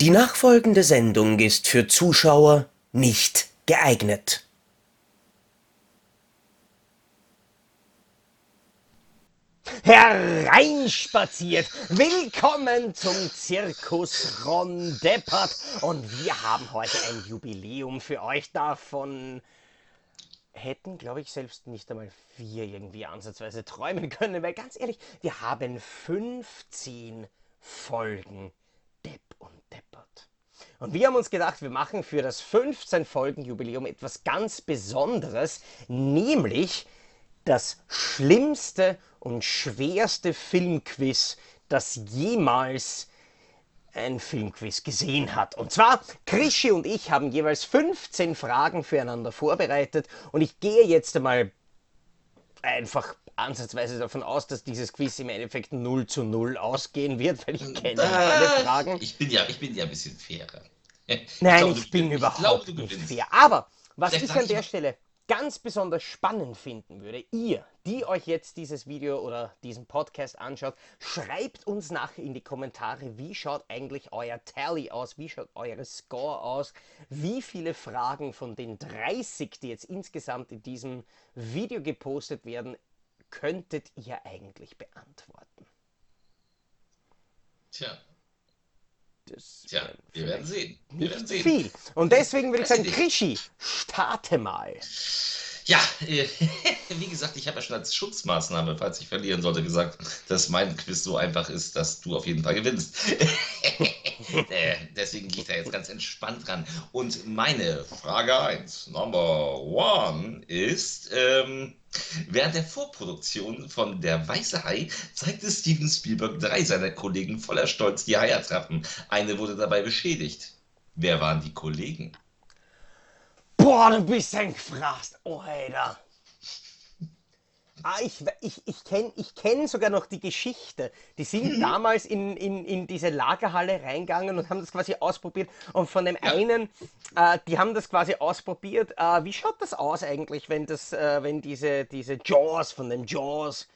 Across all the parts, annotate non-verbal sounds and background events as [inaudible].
Die nachfolgende Sendung ist für Zuschauer nicht geeignet. Hereinspaziert! Willkommen zum Zirkus Ron Deppert und wir haben heute ein Jubiläum für euch davon. Hätten, glaube ich, selbst nicht einmal vier irgendwie ansatzweise träumen können, weil ganz ehrlich, wir haben 15 Folgen Deppert. Und wir haben uns gedacht, wir machen für das 15 Folgen Jubiläum etwas ganz Besonderes, nämlich das schlimmste und schwerste Filmquiz, das jemals ein Filmquiz gesehen hat. Und zwar, Krischi und ich haben jeweils 15 Fragen füreinander vorbereitet und ich gehe jetzt einmal einfach ansatzweise davon aus, dass dieses Quiz im Endeffekt 0 zu 0 ausgehen wird, weil ich kenne alle Fragen. Ich bin ja, ich bin ja ein bisschen fairer. Ich Nein, glaube, ich bin ich überhaupt glaube, du nicht gewinnst. fair. Aber was Vielleicht ich an ich der mal- Stelle ganz besonders spannend finden würde, ihr, die euch jetzt dieses Video oder diesen Podcast anschaut, schreibt uns nachher in die Kommentare, wie schaut eigentlich euer Tally aus, wie schaut eure Score aus, wie viele Fragen von den 30, die jetzt insgesamt in diesem Video gepostet werden, könntet ihr eigentlich beantworten? Tja, Das tja, wir werden sehen. Wir werden sehen. viel. Und deswegen würde ich sagen, Krischi, starte mal. Ja, äh, [laughs] wie gesagt, ich habe ja schon als Schutzmaßnahme, falls ich verlieren sollte, gesagt, dass mein Quiz so einfach ist, dass du auf jeden Fall gewinnst. [laughs] äh, deswegen gehe ich da jetzt ganz entspannt ran. Und meine Frage 1, Number One, ist, ähm, während der Vorproduktion von Der Weiße Hai zeigte Steven Spielberg drei seiner Kollegen voller Stolz die Haiattrappen. Eine wurde dabei beschädigt. Wer waren die Kollegen? Boah, du bist ein Gefraßt. Oh, Alter. Ah, ich ich, ich kenne ich kenn sogar noch die Geschichte. Die sind damals in, in, in diese Lagerhalle reingegangen und haben das quasi ausprobiert. Und von dem einen, äh, die haben das quasi ausprobiert. Äh, wie schaut das aus eigentlich, wenn, das, äh, wenn diese, diese Jaws von dem Jaws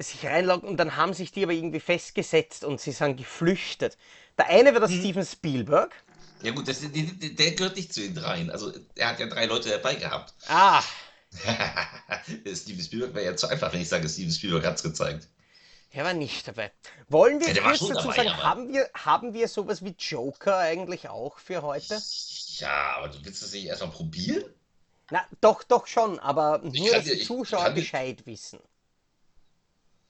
sich reinloggen und dann haben sich die aber irgendwie festgesetzt und sie sind geflüchtet. Der eine war der Steven Spielberg. Ja gut, das, der, der gehört nicht zu den dreien. Also er hat ja drei Leute dabei gehabt. Ah, [laughs] Steven Spielberg wäre ja zu einfach, wenn ich sage, Steven Spielberg hat es gezeigt. Er war nicht dabei. Wollen wir Ja, kurz dazu dabei, sagen, haben wir, haben wir sowas wie Joker eigentlich auch für heute? Ja, aber du willst das nicht erstmal probieren? Na, doch, doch schon, aber nur, kann dass die ich Zuschauer dir- Bescheid wissen.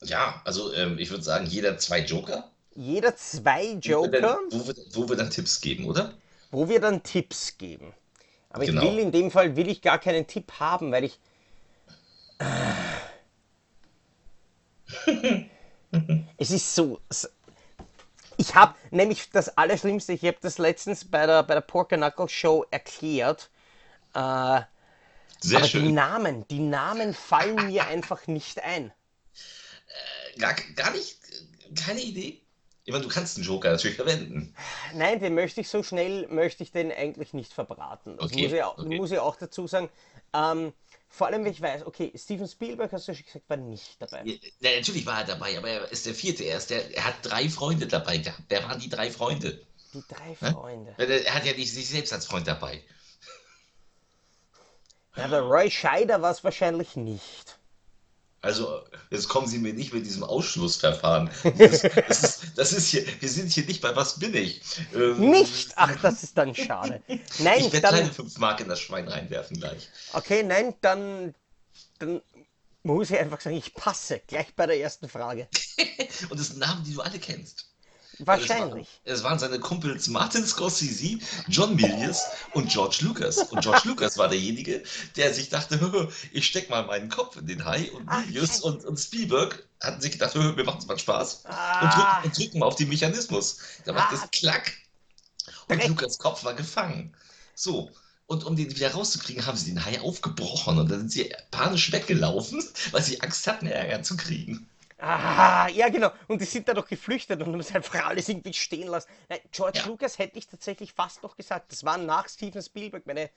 Ja, also ähm, ich würde sagen, jeder zwei Joker. Jeder zwei Wo wir, Joker, dann, wo, wir, wo wir dann Tipps geben, oder? Wo wir dann Tipps geben. Aber Genau. ich will in dem Fall will ich gar keinen Tipp haben, weil ich. [laughs] es ist so. Ich habe nämlich das Allerschlimmste, ich habe das letztens bei der, bei der Porker Knuckle Show erklärt. Äh, Sehr aber die schön. Namen, die Namen fallen mir einfach nicht ein. Gar, gar nicht, keine Idee. Ich meine, du kannst einen Joker natürlich verwenden. Nein, den möchte ich so schnell, möchte ich den eigentlich nicht verbraten. Das Okay, muss, ich, auch- okay. muss ich auch dazu sagen. Ähm, vor allem, wenn ich weiß, okay, Steven Spielberg, hast du schon gesagt, war nicht dabei. Ja, na, natürlich war er dabei, aber er ist der vierte erst. Der, er hat drei Freunde dabei gehabt. Wer waren die drei Freunde? Die drei Hä? Freunde. Er er hat ja nicht sich selbst als Freund dabei. Ja, der Roy Scheider war es wahrscheinlich nicht. Also, jetzt kommen Sie mir nicht mit diesem Ausschlussverfahren. Das, das, ist, das ist hier, wir sind hier nicht bei Was bin ich? Ähm, Nicht? Ach, das ist dann schade. Nein, Ich werde kleine dann. 5 Mark in das Schwein reinwerfen gleich. Okay, nein, dann. Dann muss ich einfach sagen, ich passe gleich bei der ersten Frage. [laughs] Und das sind Namen, die du alle kennst. Wahrscheinlich. Es waren, es waren seine Kumpels Martin Scorsese, John Milius und George Lucas. Und George Lucas war derjenige, der sich dachte, [laughs] ich steck mal meinen Kopf in den Hai. Und Milius und, und Spielberg hatten sich gedacht, [laughs] wir machen es mal Spaß. Und, Ah. drücken, und drücken mal auf den Mechanismus. Da macht Ah. es klack. Und Dreck. Lukas Kopf war gefangen. So. Und um den wieder rauszukriegen, haben sie den Hai aufgebrochen. Und dann sind sie panisch weggelaufen, weil sie Angst hatten, Ärger zu kriegen. Ah, ja genau. Und die sind da doch geflüchtet und haben es einfach alles irgendwie stehen lassen. Nein, George Ja. Lucas hätte ich tatsächlich fast noch gesagt. Das war nach Steven Spielberg meine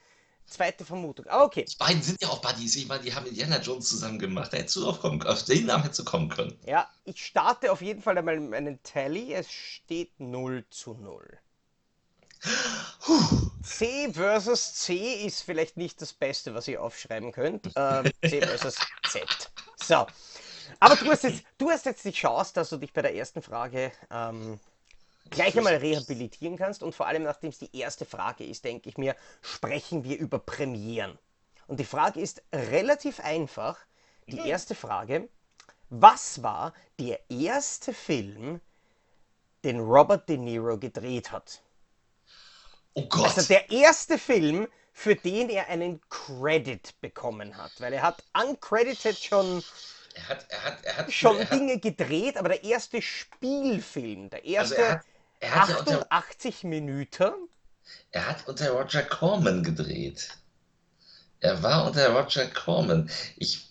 zweite Vermutung. Aber okay. Die beiden sind ja auch Buddies. Ich meine, die haben Indiana Jones zusammen gemacht. Da hättest du drauf kommen Auf den Namen hättest du kommen können. Ja, ich starte auf jeden Fall einmal meinen Tally. Es steht 0 zu 0. C versus C ist vielleicht nicht das Beste, was ihr aufschreiben könnt. Ähm, C versus Z. So. Aber du hast, jetzt, du hast jetzt die Chance, dass du dich bei der ersten Frage ähm, gleich einmal rehabilitieren kannst. Und vor allem, nachdem es die erste Frage ist, denke ich mir, sprechen wir über Premieren. Und die Frage ist relativ einfach. Die erste Frage, was war der erste Film, den Robert De Niro gedreht hat? Oh Gott. Also der erste Film, für den er einen Credit bekommen hat. Weil er hat uncredited schon, er hat, er hat, er hat, schon er hat, Dinge gedreht, aber der erste Spielfilm, der also erste er hat, er hat ja unter, 88 Minuten, er hat unter Roger Corman gedreht. Er war unter Roger Corman. Ich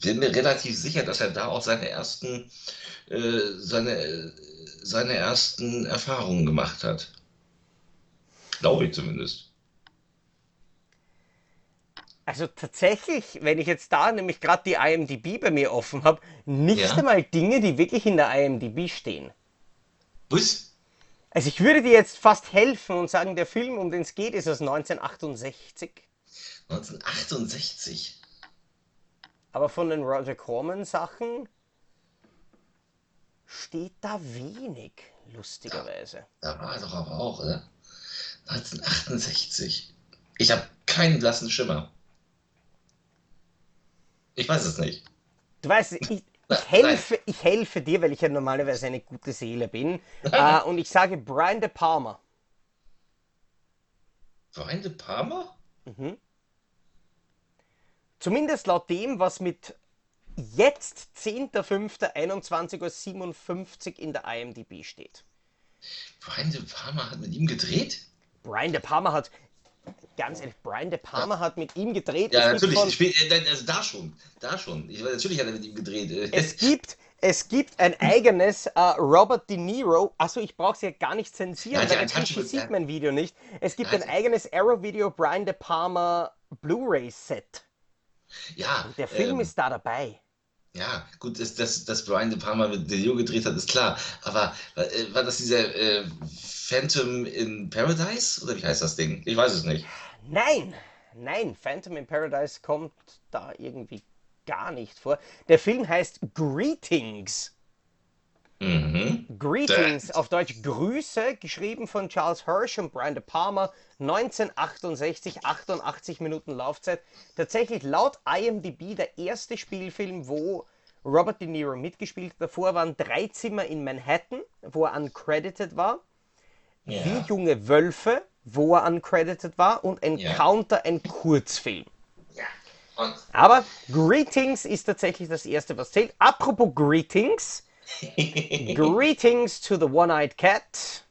bin mir relativ sicher, dass er da auch seine ersten, äh, seine, seine ersten Erfahrungen gemacht hat. Glaube ich zumindest. Also tatsächlich, wenn ich jetzt da nämlich gerade die IMDb bei mir offen habe, nicht Ja. einmal Dinge, die wirklich in der IMDb stehen. Was? Also ich würde dir jetzt fast helfen und sagen, der Film, um den es geht, ist aus 1968. 1968. Aber von den Roger Corman Sachen steht da wenig, lustigerweise. Da war er doch aber auch, oder? 1968. Ich habe keinen blassen Schimmer. Ich weiß es nicht. Du weißt, ich, ich, [laughs] helfe, ich helfe dir, weil ich ja normalerweise eine gute Seele bin. [laughs] Äh, und ich sage Brian De Palma. Brian De Palma? Zumindest laut dem, was mit jetzt 10.05.21.57 Uhr in der IMDb steht. Brian De Palma hat mit ihm gedreht? Brian De Palma hat, ganz ehrlich, Brian De Palma hat mit ihm gedreht. Ja, natürlich. von- Spä- äh, also da schon. Da schon. Ich, natürlich hat er mit ihm gedreht. äh. Es gibt, es gibt ein eigenes äh, Robert De Niro. Achso, ich brauche es ja gar nicht zensieren, Ja, ja, weil inzwischen sieht ja. mein Video nicht. Es gibt ein Ja, eigenes Arrow-Video Brian De Palma Blu-ray-Set. ja, Der Film ähm, ist da dabei. Ja, gut, dass, dass, dass Brian De Palma mit De Niro gedreht hat, ist klar. Aber äh, war das dieser äh, Phantom in Paradise? Oder wie heißt das Ding? Ich weiß es nicht. Nein, nein, Phantom in Paradise kommt da irgendwie gar nicht vor. Der Film heißt Greetings. Mhm. Greetings, auf Deutsch Grüße, geschrieben von Charles Hirsch und Brian De Palma, 1968, 88 Minuten Laufzeit. Tatsächlich laut IMDb der erste Spielfilm, wo Robert De Niro mitgespielt hat. Davor waren drei Zimmer in Manhattan, wo er uncredited war. Ja. Wie junge Wölfe, wo er uncredited war. Und Encounter, ein Kurzfilm. ja. Und Aber Greetings ist tatsächlich das erste, was zählt. Apropos Greetings. [laughs] Greetings to the One-Eyed Cat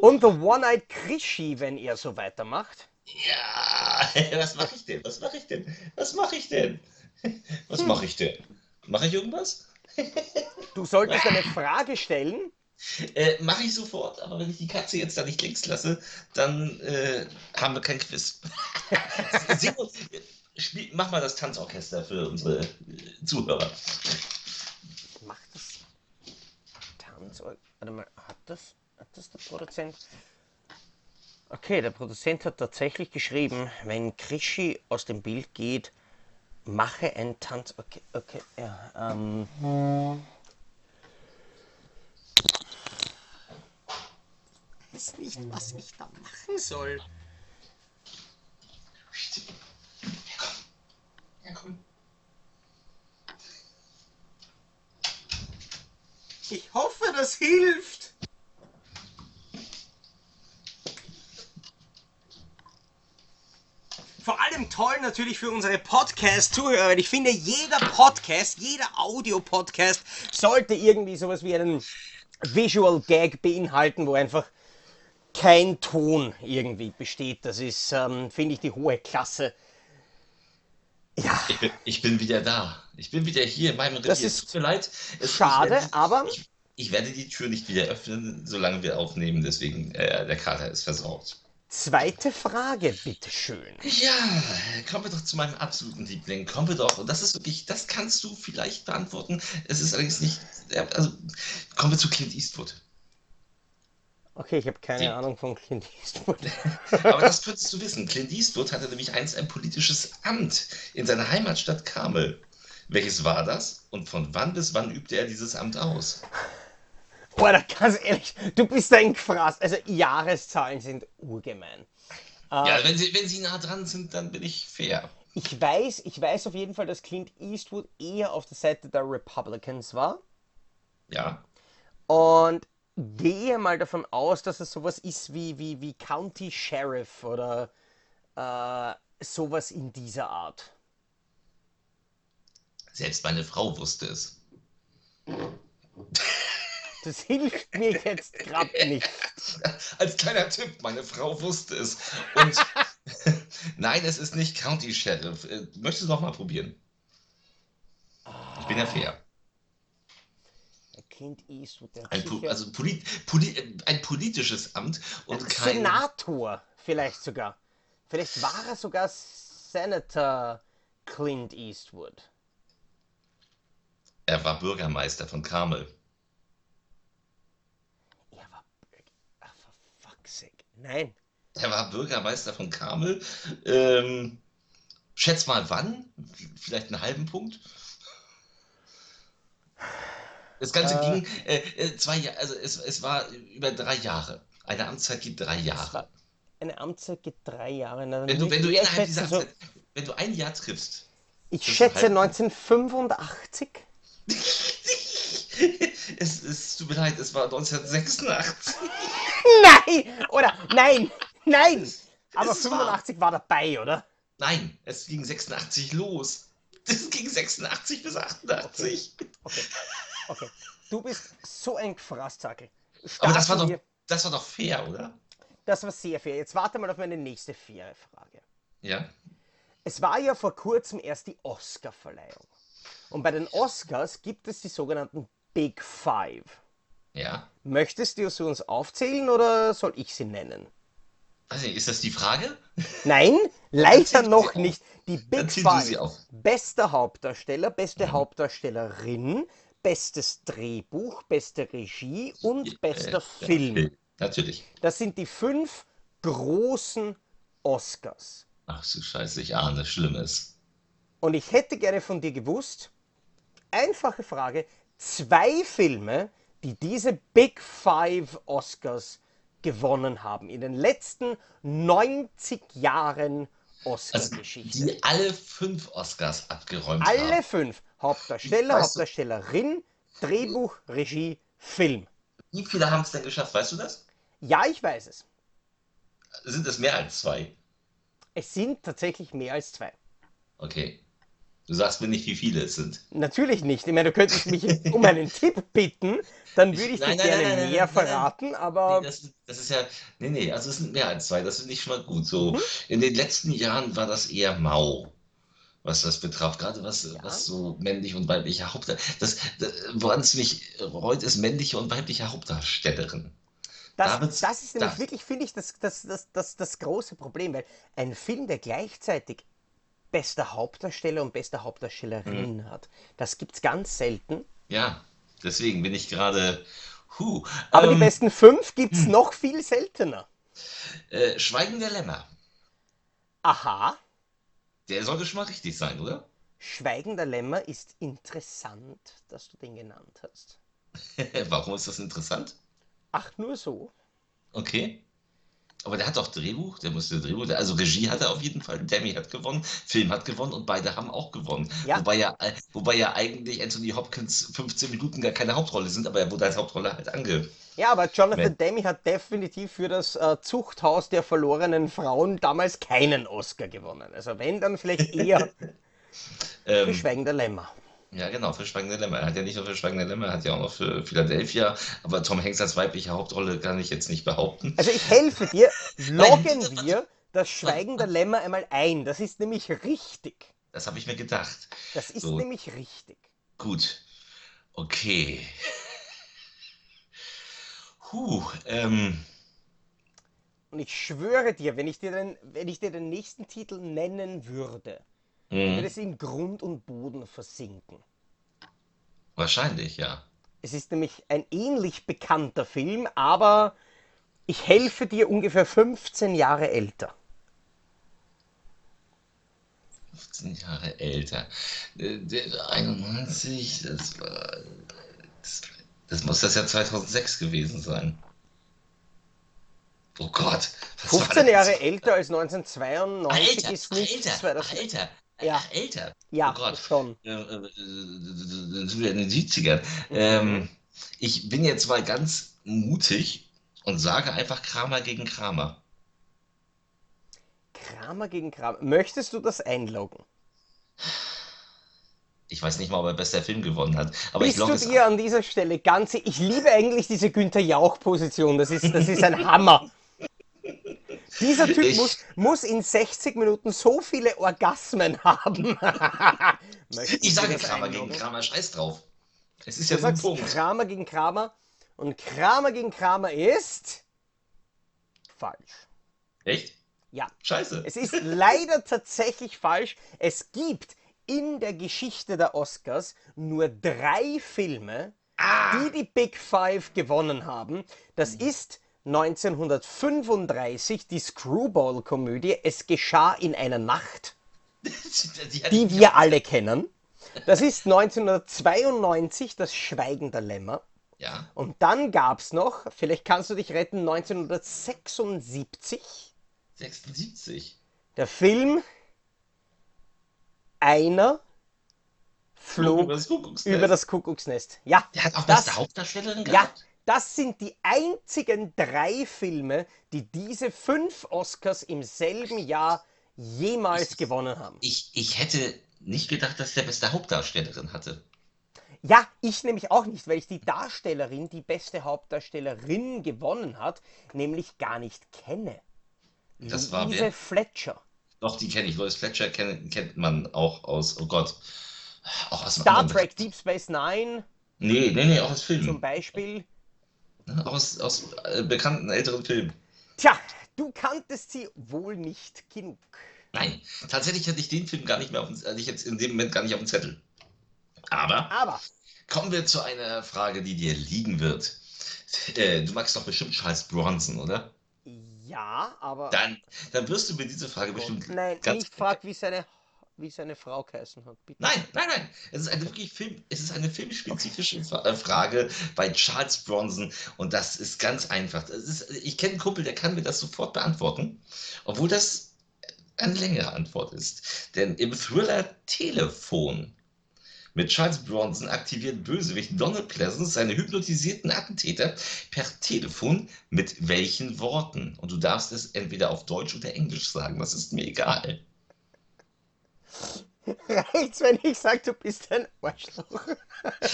und the One-Eyed Krischi, wenn ihr so weitermacht. ja, [laughs] was mache ich denn? Was mache ich denn? Was mache ich denn? [laughs] Was mache ich denn? Mache ich irgendwas? Du solltest eine Frage stellen. Äh, mache ich sofort, aber wenn ich die Katze jetzt da nicht links lasse, dann äh, haben wir kein Quiz. Sing uns, spiel, mach mal das Tanzorchester für unsere Zuhörer. Macht das Tanz. Warte mal, hat das, hat das der Produzent? Okay, der Produzent hat tatsächlich geschrieben, wenn Krischi aus dem Bild geht, mache ein Tanz. Okay, okay, ja. Ähm, Ich weiß nicht, was ich da machen soll. Ja, komm. Ich hoffe, das hilft. Vor allem toll natürlich für unsere Podcast-Zuhörer, weil ich finde, jeder Podcast, jeder Audio-Podcast sollte irgendwie sowas wie einen Visual Gag beinhalten, wo einfach kein Ton irgendwie besteht. Das ist, ähm, finde ich, die hohe Klasse. Ja, Ich bin, ich bin wieder da. Ich bin wieder hier in meinem Revier. Das ist tut mir leid. Es, schade, ich werde, aber- Ich, ich werde die Tür nicht wieder öffnen, solange wir aufnehmen. Deswegen, äh, der Kater ist versorgt. Zweite Frage, bitteschön. Ja, kommen wir doch zu meinem absoluten Liebling. Kommen wir doch. Und das ist wirklich, das kannst du vielleicht beantworten. Es ist allerdings nicht. Also, kommen wir zu Clint Eastwood. Okay, ich habe keine Die- Ahnung von Clint Eastwood. [laughs] Aber das könntest du wissen. Clint Eastwood hatte nämlich einst ein politisches Amt in seiner Heimatstadt Carmel. Welches war das? Und von wann bis wann übte er dieses Amt aus? Boah, da ganz ehrlich, du bist ein Gefraß. Also Jahreszahlen sind urgemein. Ja, wenn sie, wenn sie nah dran sind, dann bin ich fair. Ich weiß, ich weiß auf jeden Fall, dass Clint Eastwood eher auf der Seite der Republicans war. Ja. Und gehe mal davon aus, dass es sowas ist wie, wie, wie County Sheriff oder äh, sowas in dieser Art. Selbst meine Frau wusste es. Das hilft mir jetzt gerade nicht. [laughs] Als kleiner Tipp, meine Frau wusste es. Und [laughs] nein, es ist nicht County Sheriff. Äh, Möchtest du noch mal probieren? Ich bin ja fair. Clint Eastwood, Ein, po also polit poli äh, ein politisches Amt und kein. Senator vielleicht sogar. Vielleicht war er sogar Senator Clint Eastwood. Er war Bürgermeister von Carmel. Er war. Ach, for fuck's sake. Nein. Er war Bürgermeister von Carmel. Ähm, schätz mal wann? Vielleicht einen halben Punkt? Das Ganze Äh. ging äh, äh, zwei Jahre, also es, es war über drei Jahre. Eine Amtszeit geht drei Jahre. eine Amtszeit geht drei Jahre. Na, Wenn du, wenn du innerhalb dieser schätzen, so, Amtszeit, wenn du ein Jahr triffst, ich schätze halb- 1985. [laughs] es, es tut mir leid, es war 1986. Nein! Oder nein! Nein! Aber Es war- 85 war dabei, oder? Nein, es ging 86 los. Es ging 86 bis 88. Okay. Okay. Du bist so ein Gefraßzackel. Aber das war doch, das war doch fair, oder? Das war sehr fair. Jetzt warte mal auf meine nächste faire Frage. Ja. Es war ja vor kurzem erst die Oscar-Verleihung. Und bei den Oscars gibt es die sogenannten Big Five. Ja. Möchtest du sie uns aufzählen oder soll ich sie nennen? Nicht, ist das die Frage? Nein, [laughs] leider noch nicht. Die Big Five. auf. Bester Hauptdarsteller, beste Mhm. Hauptdarstellerin, bestes Drehbuch, beste Regie und bester Äh, Film. ja, Natürlich. Das sind die fünf großen Oscars. Ach du Scheiße, ich ahne Schlimmes. Und ich hätte gerne von dir gewusst, einfache Frage, zwei Filme, die diese Big Five Oscars gewonnen haben in den letzten 90 Jahren Also, Oscar-Geschichte. die alle fünf Oscars abgeräumt Alle haben. fünf. Hauptdarsteller, Hauptdarstellerin, Drehbuch, Regie, Film. Wie viele haben es denn geschafft? Weißt du das? Ja, ich weiß es. Sind es mehr als zwei? Es sind tatsächlich mehr als zwei. Okay. Du sagst mir nicht, wie viele es sind. Natürlich nicht. Ich meine, du könntest mich um einen Tipp bitten, dann würde ich dir Nein, nein, gerne nein, nein, mehr verraten, aber Nee, das, das ist ja. Nee, nee, also es sind mehr als zwei. Das finde ich schon mal gut. So, Mhm. in den letzten Jahren war das eher mau, was das betraf. Gerade was, was so männliche und weibliche Hauptdarsteller. Das, das, woran es mich reut, ist männliche und weibliche Hauptdarstellerin. das, Davids- das ist nämlich das- wirklich, finde ich, das, das, das, das, das große Problem, weil ein Film, der gleichzeitig bester Hauptdarsteller und bester Hauptdarstellerin Mhm. hat, das gibt es ganz selten. Ja, deswegen bin ich gerade. Huh. Aber die Ähm, besten fünf gibt es noch viel seltener. äh, Schweigen der Lämmer. Aha, Der sollte schon mal richtig sein, oder? Schweigender Lämmer ist interessant, dass du den genannt hast. [laughs] Warum ist das interessant? Ach, nur so. Okay. Aber der hat auch Drehbuch, der musste Drehbuch, also Regie hat er auf jeden Fall, Demi hat gewonnen, Film hat gewonnen und beide haben auch gewonnen. Ja. Wobei ja, äh, wobei ja eigentlich Anthony Hopkins 15 Minuten gar keine Hauptrolle sind, aber er wurde als Hauptrolle halt ange. Ja, aber Jonathan Demme hat definitiv für das äh, Zuchthaus der verlorenen Frauen damals keinen Oscar gewonnen. Also wenn, dann vielleicht eher für [laughs] Ähm, Schweigender Lämmer. Ja, genau, für Schweigende Lämmer. Er hat ja nicht nur für Schweigende Lämmer, er hat ja auch noch für Philadelphia, aber Tom Hanks als weibliche Hauptrolle kann ich jetzt nicht behaupten. Also ich helfe dir, [laughs] loggen wir das Schweigender Lämmer einmal ein. Das ist nämlich richtig. Das habe ich mir gedacht. Das ist So. nämlich richtig. Gut. Okay. [laughs] Huh, ähm, Und ich schwöre dir, wenn ich dir den, wenn ich dir den nächsten Titel nennen würde, Mhm. würde es in Grund und Boden versinken. Wahrscheinlich, ja. Es ist nämlich ein ähnlich bekannter Film, aber ich helfe dir ungefähr 15 Jahre älter. 15 Jahre älter. Äh, Der 91, das war. Das, das muss das Jahr 2006 gewesen sein. Oh Gott. was war 15 das? Jahre älter als 1992 Älter, ist nicht älter, 2000. älter. Ja. Ach, älter. Ja, oh Gott. schon. Äh, äh, äh, Dann sind wir in den 70ern. Ähm, ich bin jetzt mal ganz mutig und sage einfach Kramer gegen Kramer. Kramer gegen Kramer. Möchtest du das einloggen? Ich weiß nicht mal, ob er bester Film gewonnen hat. Aber ich Bist logge du dir an dieser Stelle ganz... Ich liebe eigentlich diese Günther Jauch-Position. Das ist, das ist ein Hammer. [laughs] Dieser Typ Ich- muss, muss in 60 Minuten so viele Orgasmen haben. [laughs] Ich sage Kramer gegen? Kramer, scheiß drauf. Es ist Du ja sagst Punkt. Kramer gegen Kramer und Kramer gegen Kramer ist falsch. Echt? Ja, Scheiße. es ist leider tatsächlich falsch. Es gibt in der Geschichte der Oscars nur drei Filme, die die Big Five gewonnen haben. Das ist 1935 die Screwball-Komödie Es geschah in einer Nacht. [laughs] Die, wir alle kennen. Das ist 1992 das Schweigen der Lämmer. Ja. Und dann gab es noch, vielleicht kannst du dich retten, 1976 76. der Film Einer flog über das Kuckucksnest. über das Kuckucksnest. Ja, Der hat auch das, beste Hauptdarstellerin ja, gehabt. Das sind die einzigen drei Filme, die diese fünf Oscars im selben Jahr jemals gewonnen haben. Ich, ich hätte nicht gedacht, dass der beste Hauptdarstellerin hatte. Ja, ich nämlich auch nicht, weil ich die Darstellerin, die beste Hauptdarstellerin gewonnen hat, nämlich gar nicht kenne. Das war Louise wer? Fletcher. Doch, die kenne ich. Lois Fletcher kennt, kennt man auch aus, oh Gott, auch aus Star Trek Deep Space Nine Nee, nee, nee, auch aus zum Filmen. Beispiel. Aus, aus äh, bekannten älteren Filmen. Tja, du kanntest sie wohl nicht genug. Nein, tatsächlich hatte ich den Film gar nicht mehr auf dem, hatte ich jetzt in dem Moment gar nicht auf dem Zettel. Aber Aber kommen wir zu einer Frage, die dir liegen wird. Äh, du magst doch bestimmt Charles Bronson, oder? ja, aber. Dann, dann wirst du mir diese Frage bestimmt Nein, ganz nicht frag, wie seine, wie seine Frau geheißen hat. Bitte. Nein, nein, nein. Es ist eine wirklich Film, es ist eine filmspezifische äh, Frage bei Charles Bronson und das ist ganz einfach. Ist, ich kenne einen Kumpel, der kann mir das sofort beantworten, obwohl das eine längere Antwort ist. Denn im Thriller Telefon mit Charles Bronson aktiviert Bösewicht Donald Pleasance seine hypnotisierten Attentäter per Telefon mit welchen Worten? Und du darfst es entweder auf Deutsch oder Englisch sagen, das ist mir egal. [laughs] Reicht's, wenn ich sage, du bist ein Arschloch?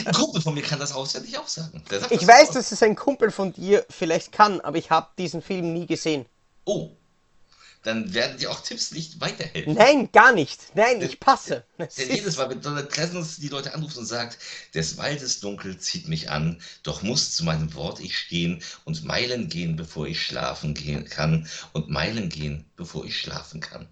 Ein Kumpel von mir kann das auswendig auch sagen. Ich das weiß, aus. dass es ein Kumpel von dir vielleicht kann, aber ich habe diesen Film nie gesehen. Oh, dann werden dir auch Tipps nicht weiterhelfen. Nein, gar nicht. Nein, ich passe. Denn ist- jedes Mal, wenn Donald Pleasance die Leute anruft und sagt, des Waldes Dunkel zieht mich an, doch muss zu meinem Wort ich stehen und Meilen gehen, bevor ich schlafen gehen kann und Meilen gehen, bevor ich schlafen kann.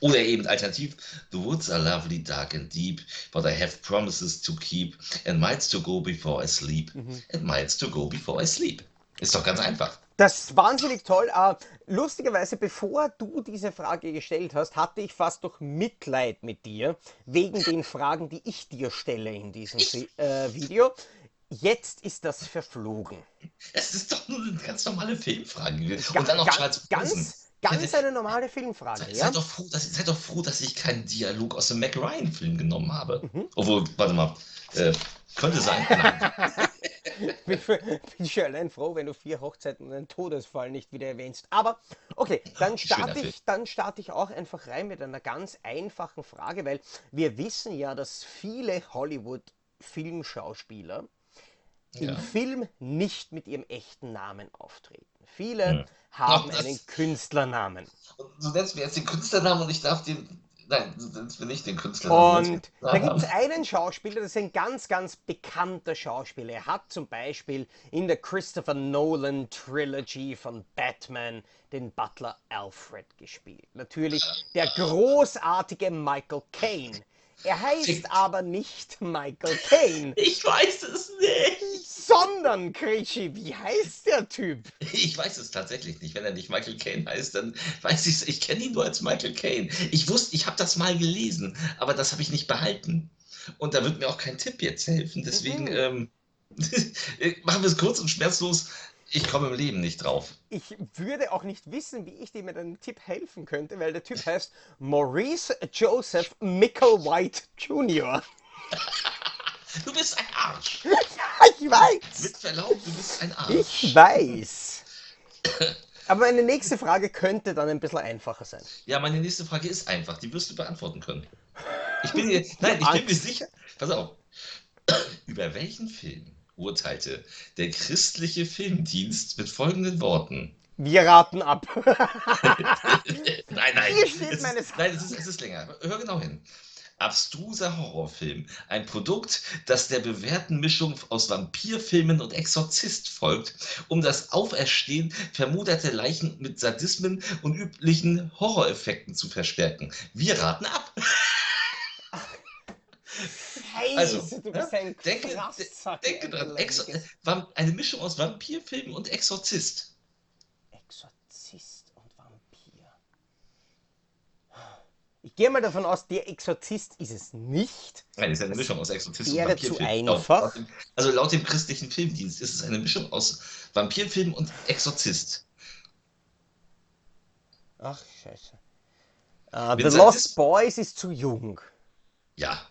Oder eben alternativ, the woods are lovely, dark and deep, but I have promises to keep and miles to go before I sleep and miles to go before I sleep. Ist doch ganz einfach. Das ist wahnsinnig toll. Äh, lustigerweise, bevor du diese Frage gestellt hast, hatte ich fast doch Mitleid mit dir wegen den Fragen, die ich dir stelle in diesem äh, Video. Jetzt ist das verflogen. Es ist doch nur eine ganz normale Filmfrage Und dann noch ga- Charles Bronson. ganz, ganz eine normale Filmfrage. Sei, Ja? seid, doch froh, dass, seid doch froh, dass ich keinen Dialog aus dem Mac Ryan-Film genommen habe. Mhm. Obwohl, warte mal, äh, könnte sein. [laughs] Bin, bin schon allein froh, wenn du vier Hochzeiten und einen Todesfall nicht wieder erwähnst. Aber okay, dann starte ich, dann starte ich auch einfach rein mit einer ganz einfachen Frage, weil wir wissen ja, dass viele Hollywood-Filmschauspieler im Ja. Film nicht mit ihrem echten Namen auftreten. Viele Hm. haben Ach, einen Künstlernamen. Und Du nennst mir jetzt den Künstlernamen und ich darf den Nein, das bin ich den Künstler. Und da gibt es einen Schauspieler, das ist ein ganz, ganz bekannter Schauspieler. Er hat zum Beispiel in der Christopher Nolan Trilogy von Batman den Butler Alfred gespielt. Natürlich der großartige Michael Caine. Er heißt aber nicht Michael Caine. Ich weiß es nicht. Sondern, Krischi, wie heißt der Typ? Ich weiß es tatsächlich nicht. Wenn er nicht Michael Caine heißt, dann weiß ich es. Ich kenne ihn nur als Michael Caine. Ich wusste, ich habe das mal gelesen, aber das habe ich nicht behalten. Und da wird mir auch kein Tipp jetzt helfen. Deswegen Mhm. ähm, [laughs] machen wir es kurz und schmerzlos. Ich komme im Leben nicht drauf. Ich würde auch nicht wissen, wie ich dir mit einem Tipp helfen könnte, weil der Typ heißt Maurice Joseph Micklewhite Jr. [laughs] Du bist ein Arsch. [laughs] Ich weiß! Mit Verlaub, du bist ein Arsch. Ich weiß! Aber meine nächste Frage könnte dann ein bisschen einfacher sein. Ja, meine nächste Frage ist einfach. Die wirst du beantworten können. Ich bin mir, [laughs] nein, ich bin mir sicher. Pass auf. [clears throat] Über welchen Film urteilte der christliche Filmdienst mit folgenden Worten? Wir raten ab. [laughs] Nein, nein. Hier steht meine ist, nein, es ist, es ist länger. Hör genau hin. Abstruser Horrorfilm. Ein Produkt, das der bewährten Mischung aus Vampirfilmen und Exorzist folgt, um das Auferstehen vermuteter Leichen mit Sadismen und üblichen Horroreffekten zu verstärken. Wir raten ab. Scheiße, Also, du ne? bist ein Denke, denke dran. Exo Vam- eine Mischung aus Vampirfilmen und. Exorzist und Vampir. Ich gehe mal davon aus, der Exorzist ist es nicht. Nein, es ist eine Mischung aus Exorzist und wäre zu Vampirfilm. einfach. Also laut dem christlichen Filmdienst ist es eine Mischung aus Vampirfilm und Exorzist. Ach, scheiße. Uh, The Lost Boys ist zu jung Ja.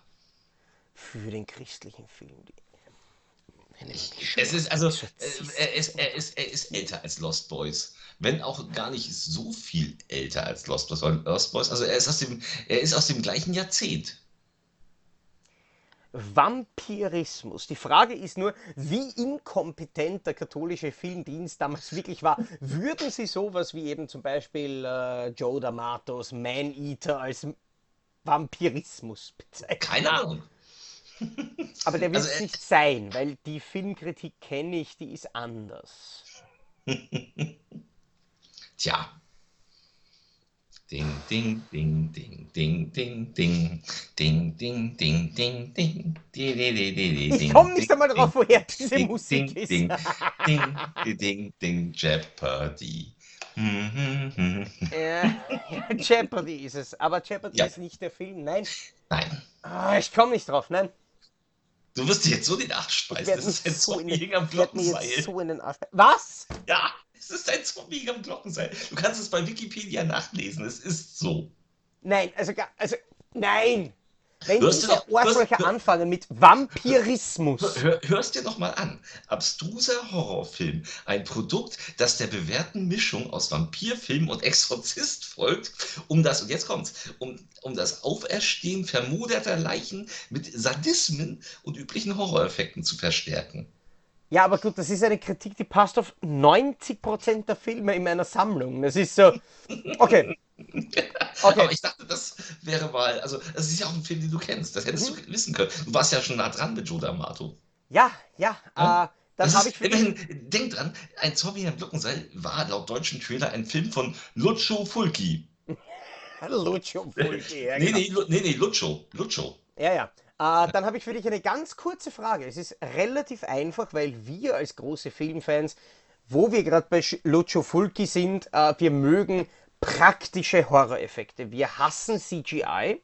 für den christlichen Film. Es ist also, äh, er ist, er, ist, er ist älter als Lost Boys. Wenn auch gar nicht so viel älter als Lost Boys. Weil Lost Boys, also er ist aus dem, er ist aus dem gleichen Jahrzehnt. Vampirismus. Die Frage ist nur, wie inkompetent der katholische Filmdienst damals wirklich war. Würden sie sowas wie eben zum Beispiel äh, Joe D'Amatos Man-Eater als Vampirismus bezeichnen? Keine Ahnung. [laughs] Aber der wird Also, es äh, nicht sein, weil die Filmkritik kenne ich, die ist anders. [laughs] Tja. Ding, ding, ding, ding, ding, ding, ding, ding, ding, ding, ding, ding, di, di, di, di, di, Ich ding, komme nicht ding, einmal drauf, woher diese ding, Musik ding, ist. ding, ding, ding, ding, ding, Jeopardy. Hm, hm, hm, hm. Jeopardy ist es. Aber Jeopardy ist nicht der Film. Nein. Nein. Ah, ich komme nicht drauf. Nein. Du wirst dir jetzt so den Arsch speisen. Das ist ein so in jetzt Glockenseil. so in den Arsch. Was? Ja, es ist ein Zombie am Glockenseil. Du kannst es bei Wikipedia nachlesen. Es ist so. Nein, also, also nein. Wenn Hörst du diese hör- anfangen mit Vampirismus. Hör, hörst dir doch mal an. Abstruser Horrorfilm. Ein Produkt, das der bewährten Mischung aus Vampirfilm und Exorzist folgt, um das, und jetzt kommt's, um, um das Auferstehen vermuteter Leichen mit Sadismen und üblichen Horroreffekten zu verstärken. Ja, aber gut, das ist eine Kritik, die passt auf 90% der Filme in meiner Sammlung. Das ist so. Okay. [laughs] Aber Okay. ich dachte, das wäre mal, also, das ist ja auch ein Film, den du kennst. Das hättest Mhm. du wissen können. Du warst ja schon nah dran mit Joe D'Amato. Ja, ja. Ja. Äh, dann Das habe ich für dich. immerhin, denk dran, ein Zombie am Glockenseil war laut deutschen Trailer ein Film von Lucio Fulci. [laughs] Lucio Fulci, ja, Nee, genau. nee, Lu- nee, nee, Lucio. Lucio. Ja, ja. Äh, dann habe ich für dich eine ganz kurze Frage. Es ist relativ einfach, weil wir als große Filmfans, wo wir gerade bei Lucio Fulci sind, äh, wir mögen praktische Horroreffekte. Wir hassen CGI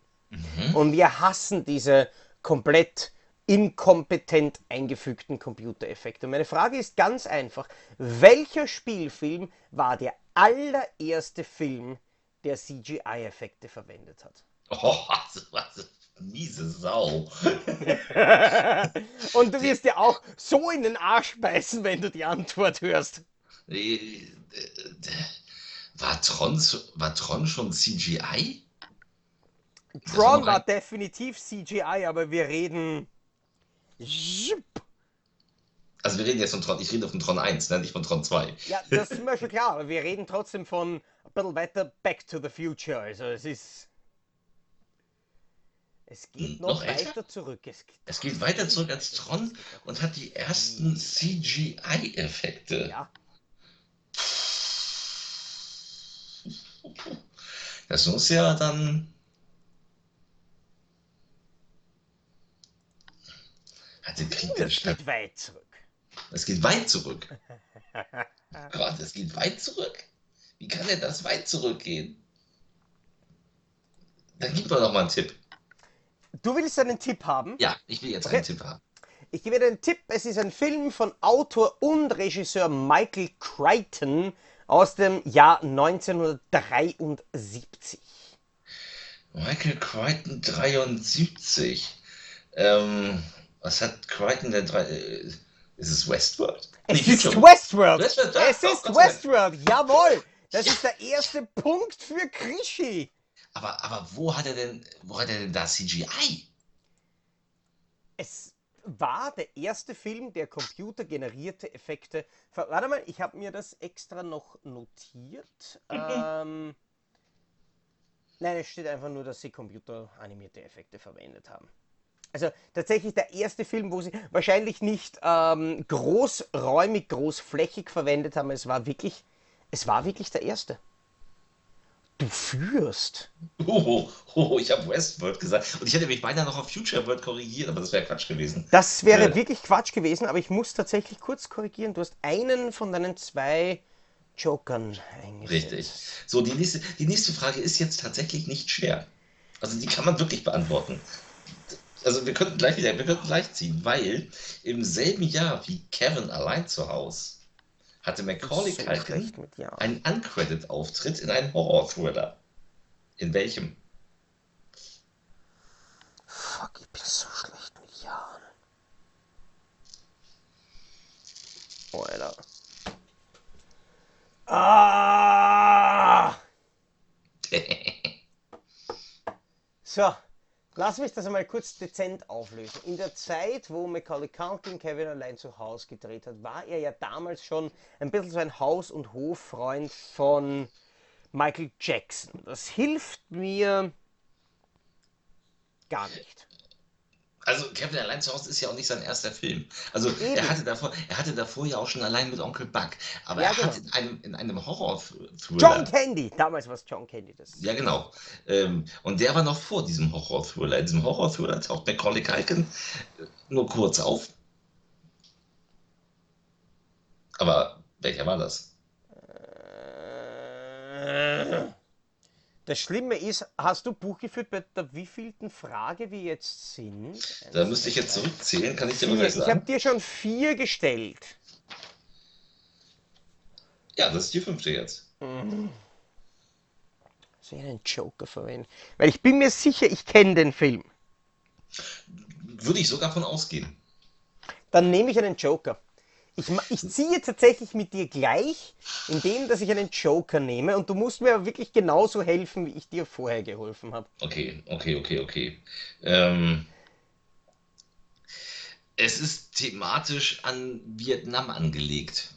und wir hassen diese komplett inkompetent eingefügten Computereffekte. Und meine Frage ist ganz einfach. Welcher Spielfilm war der allererste Film, der CGI-Effekte verwendet hat? [laughs] Oh, was, was, miese Sau. [laughs] Und du wirst dir auch so in den Arsch beißen, wenn du die Antwort hörst. Äh, äh, War Tron, war Tron schon CGI? Tron war definitiv CGI, aber wir reden. Also wir reden jetzt von Tron, ich rede von Tron 1, ne? nicht von Tron 2. Ja, das ist mir schon klar, aber wir reden trotzdem von ein bisschen weiter Back to the Future. Also es ist. Es geht Hm, noch, noch weiter zurück. Es geht, Es geht weiter zurück als Tron und hat die ersten CGI-Effekte. ja, [laughs] Das muss ja dann. Hatte Krieg der es Stadt. geht weit zurück. Es geht weit zurück. [laughs] Gott, es geht weit zurück. Wie kann denn das weit zurückgehen? Dann gib mir doch mal einen Tipp. Du willst einen Tipp haben? Ja, ich will jetzt Okay. einen Tipp haben. Ich gebe dir einen Tipp. Es ist ein Film von Autor und Regisseur Michael Crichton aus dem Jahr 1973. Michael Crichton 73. Ähm, was hat Crichton denn drei. Äh, ist es Westworld? Es Nee, ist Future- Westworld. Westworld, ja, Es ist Dank. Westworld. Jawohl. Das ist der erste Punkt für Krischi. Aber, aber wo hat er denn, wo hat er denn da CGI? Es war der erste Film, der computergenerierte Effekte. Warte mal, ich habe mir das extra noch notiert. [laughs] ähm, nein, es steht einfach nur, dass sie computeranimierte Effekte verwendet haben. Also tatsächlich der erste Film, wo sie wahrscheinlich nicht ähm, großräumig, großflächig verwendet haben. Es war wirklich, es war wirklich der erste. Du führst. Oh, oh, ich habe Westworld gesagt. Und ich hätte mich beinahe noch auf Future World korrigiert, aber das wäre Quatsch gewesen. Das wäre Äh. wirklich Quatsch gewesen, aber ich muss tatsächlich kurz korrigieren. Du hast einen von deinen zwei Jokern eingesetzt. Richtig. So, die nächste, die nächste Frage ist jetzt tatsächlich nicht schwer. Also die kann man wirklich beantworten. Also wir könnten gleich wieder, wir könnten gleich ziehen, weil im selben Jahr wie Kevin allein zu Hause hatte Macaulay So Culkin schlecht mit Ja. einen Uncredit-Auftritt in einem Horror-Thriller. In welchem? Fuck, ich bin so schlecht mit Jahren. Oh, Alter. Ah! [laughs] So, lass mich das einmal kurz dezent auflösen. In der Zeit, wo Macaulay Culkin Kevin allein zu Hause gedreht hat, war er ja damals schon ein bisschen so ein Haus- und Hoffreund von Michael Jackson. Das hilft mir gar nicht. Also Kevin allein zu Hause ist ja auch nicht sein erster Film. Also Eben. er hatte davor, er hatte davor ja auch schon allein mit Onkel Buck. Aber Ja, er hat genau. in einem, in einem Horror-Thriller. John Candy, damals war es John Candy. Das Ja, genau. Ähm, und der war noch vor diesem Horror-Thriller. In diesem Horror-Thriller taucht Macaulay Culkin äh, nur kurz auf. Aber welcher war das? Äh, Das Schlimme ist, hast du Buch geführt bei der wievielten Frage wir jetzt sind? Da müsste ich jetzt zurückzählen, kann ich dir mal gleich Ich habe sagen. dir schon vier gestellt. Ja, das ist die fünfte jetzt. Soll ich einen Joker verwenden? Weil ich bin mir sicher, ich kenne den Film. Würde ich sogar von ausgehen. Dann nehme ich einen Joker. Ich, ich ziehe tatsächlich mit dir gleich, indem dass ich einen Joker nehme und du musst mir aber wirklich genauso helfen, wie ich dir vorher geholfen habe. Okay, okay, okay, okay. Ähm, es ist thematisch an Vietnam angelegt.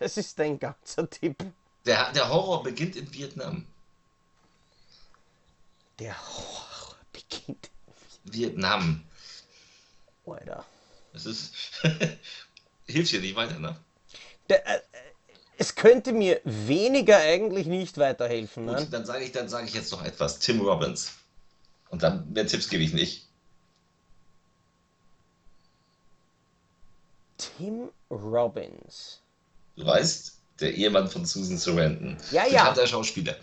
Das ist dein ganzer Tipp. Der, der Horror beginnt in Vietnam. Der Horror beginnt. Vietnam. Alter. Es ist. [laughs] Hilft dir nicht weiter, ne? Der, äh, es könnte mir weniger eigentlich nicht weiterhelfen. Gut, Ne? dann sage ich, dann sage ich jetzt noch etwas. Tim Robbins. Und dann mehr Tipps gebe ich nicht. Tim Robbins. Du weißt, der Ehemann von Susan Sarandon. Ja, ja. Bekannter Schauspieler.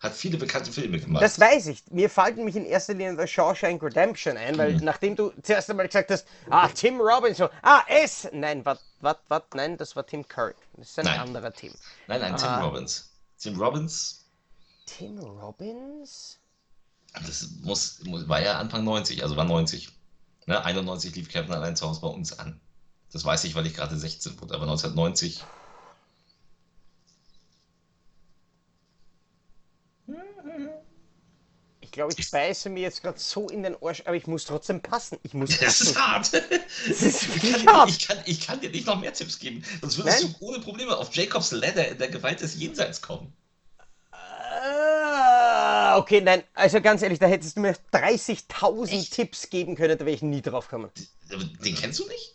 Hat viele bekannte Filme gemacht. Das weiß ich. Mir fällt nämlich in erster Linie der Shawshank Redemption ein, weil Mhm. nachdem du zuerst einmal gesagt hast, ah, Tim Robbins, so, ah, es, nein, was, was, was, nein, das war Tim Curry. Das ist ein Nein. anderer Tim. nein, nein, Tim Ah. Robbins. Tim Robbins, Tim Robbins? das muss, muss, war ja Anfang 90, also war 90. Ne, 91 lief Kevin allein zu Hause bei uns an. Das weiß ich, weil ich gerade 16 wurde, aber 1990. Ich glaube, ich beiße mir jetzt gerade so in den Arsch, aber ich muss trotzdem passen. Ich muss Das ist hart. [laughs] Das ist Ich kann, hart. ich, kann, ich kann dir nicht noch mehr Tipps geben. Sonst würdest Nein. du ohne Probleme auf Jacobs Ladder in der Gewalt des Jenseits kommen. Ja, okay, nein, also ganz ehrlich, da hättest du mir 30.000 Tipps geben können, da wäre ich nie drauf gekommen. Den kennst du nicht?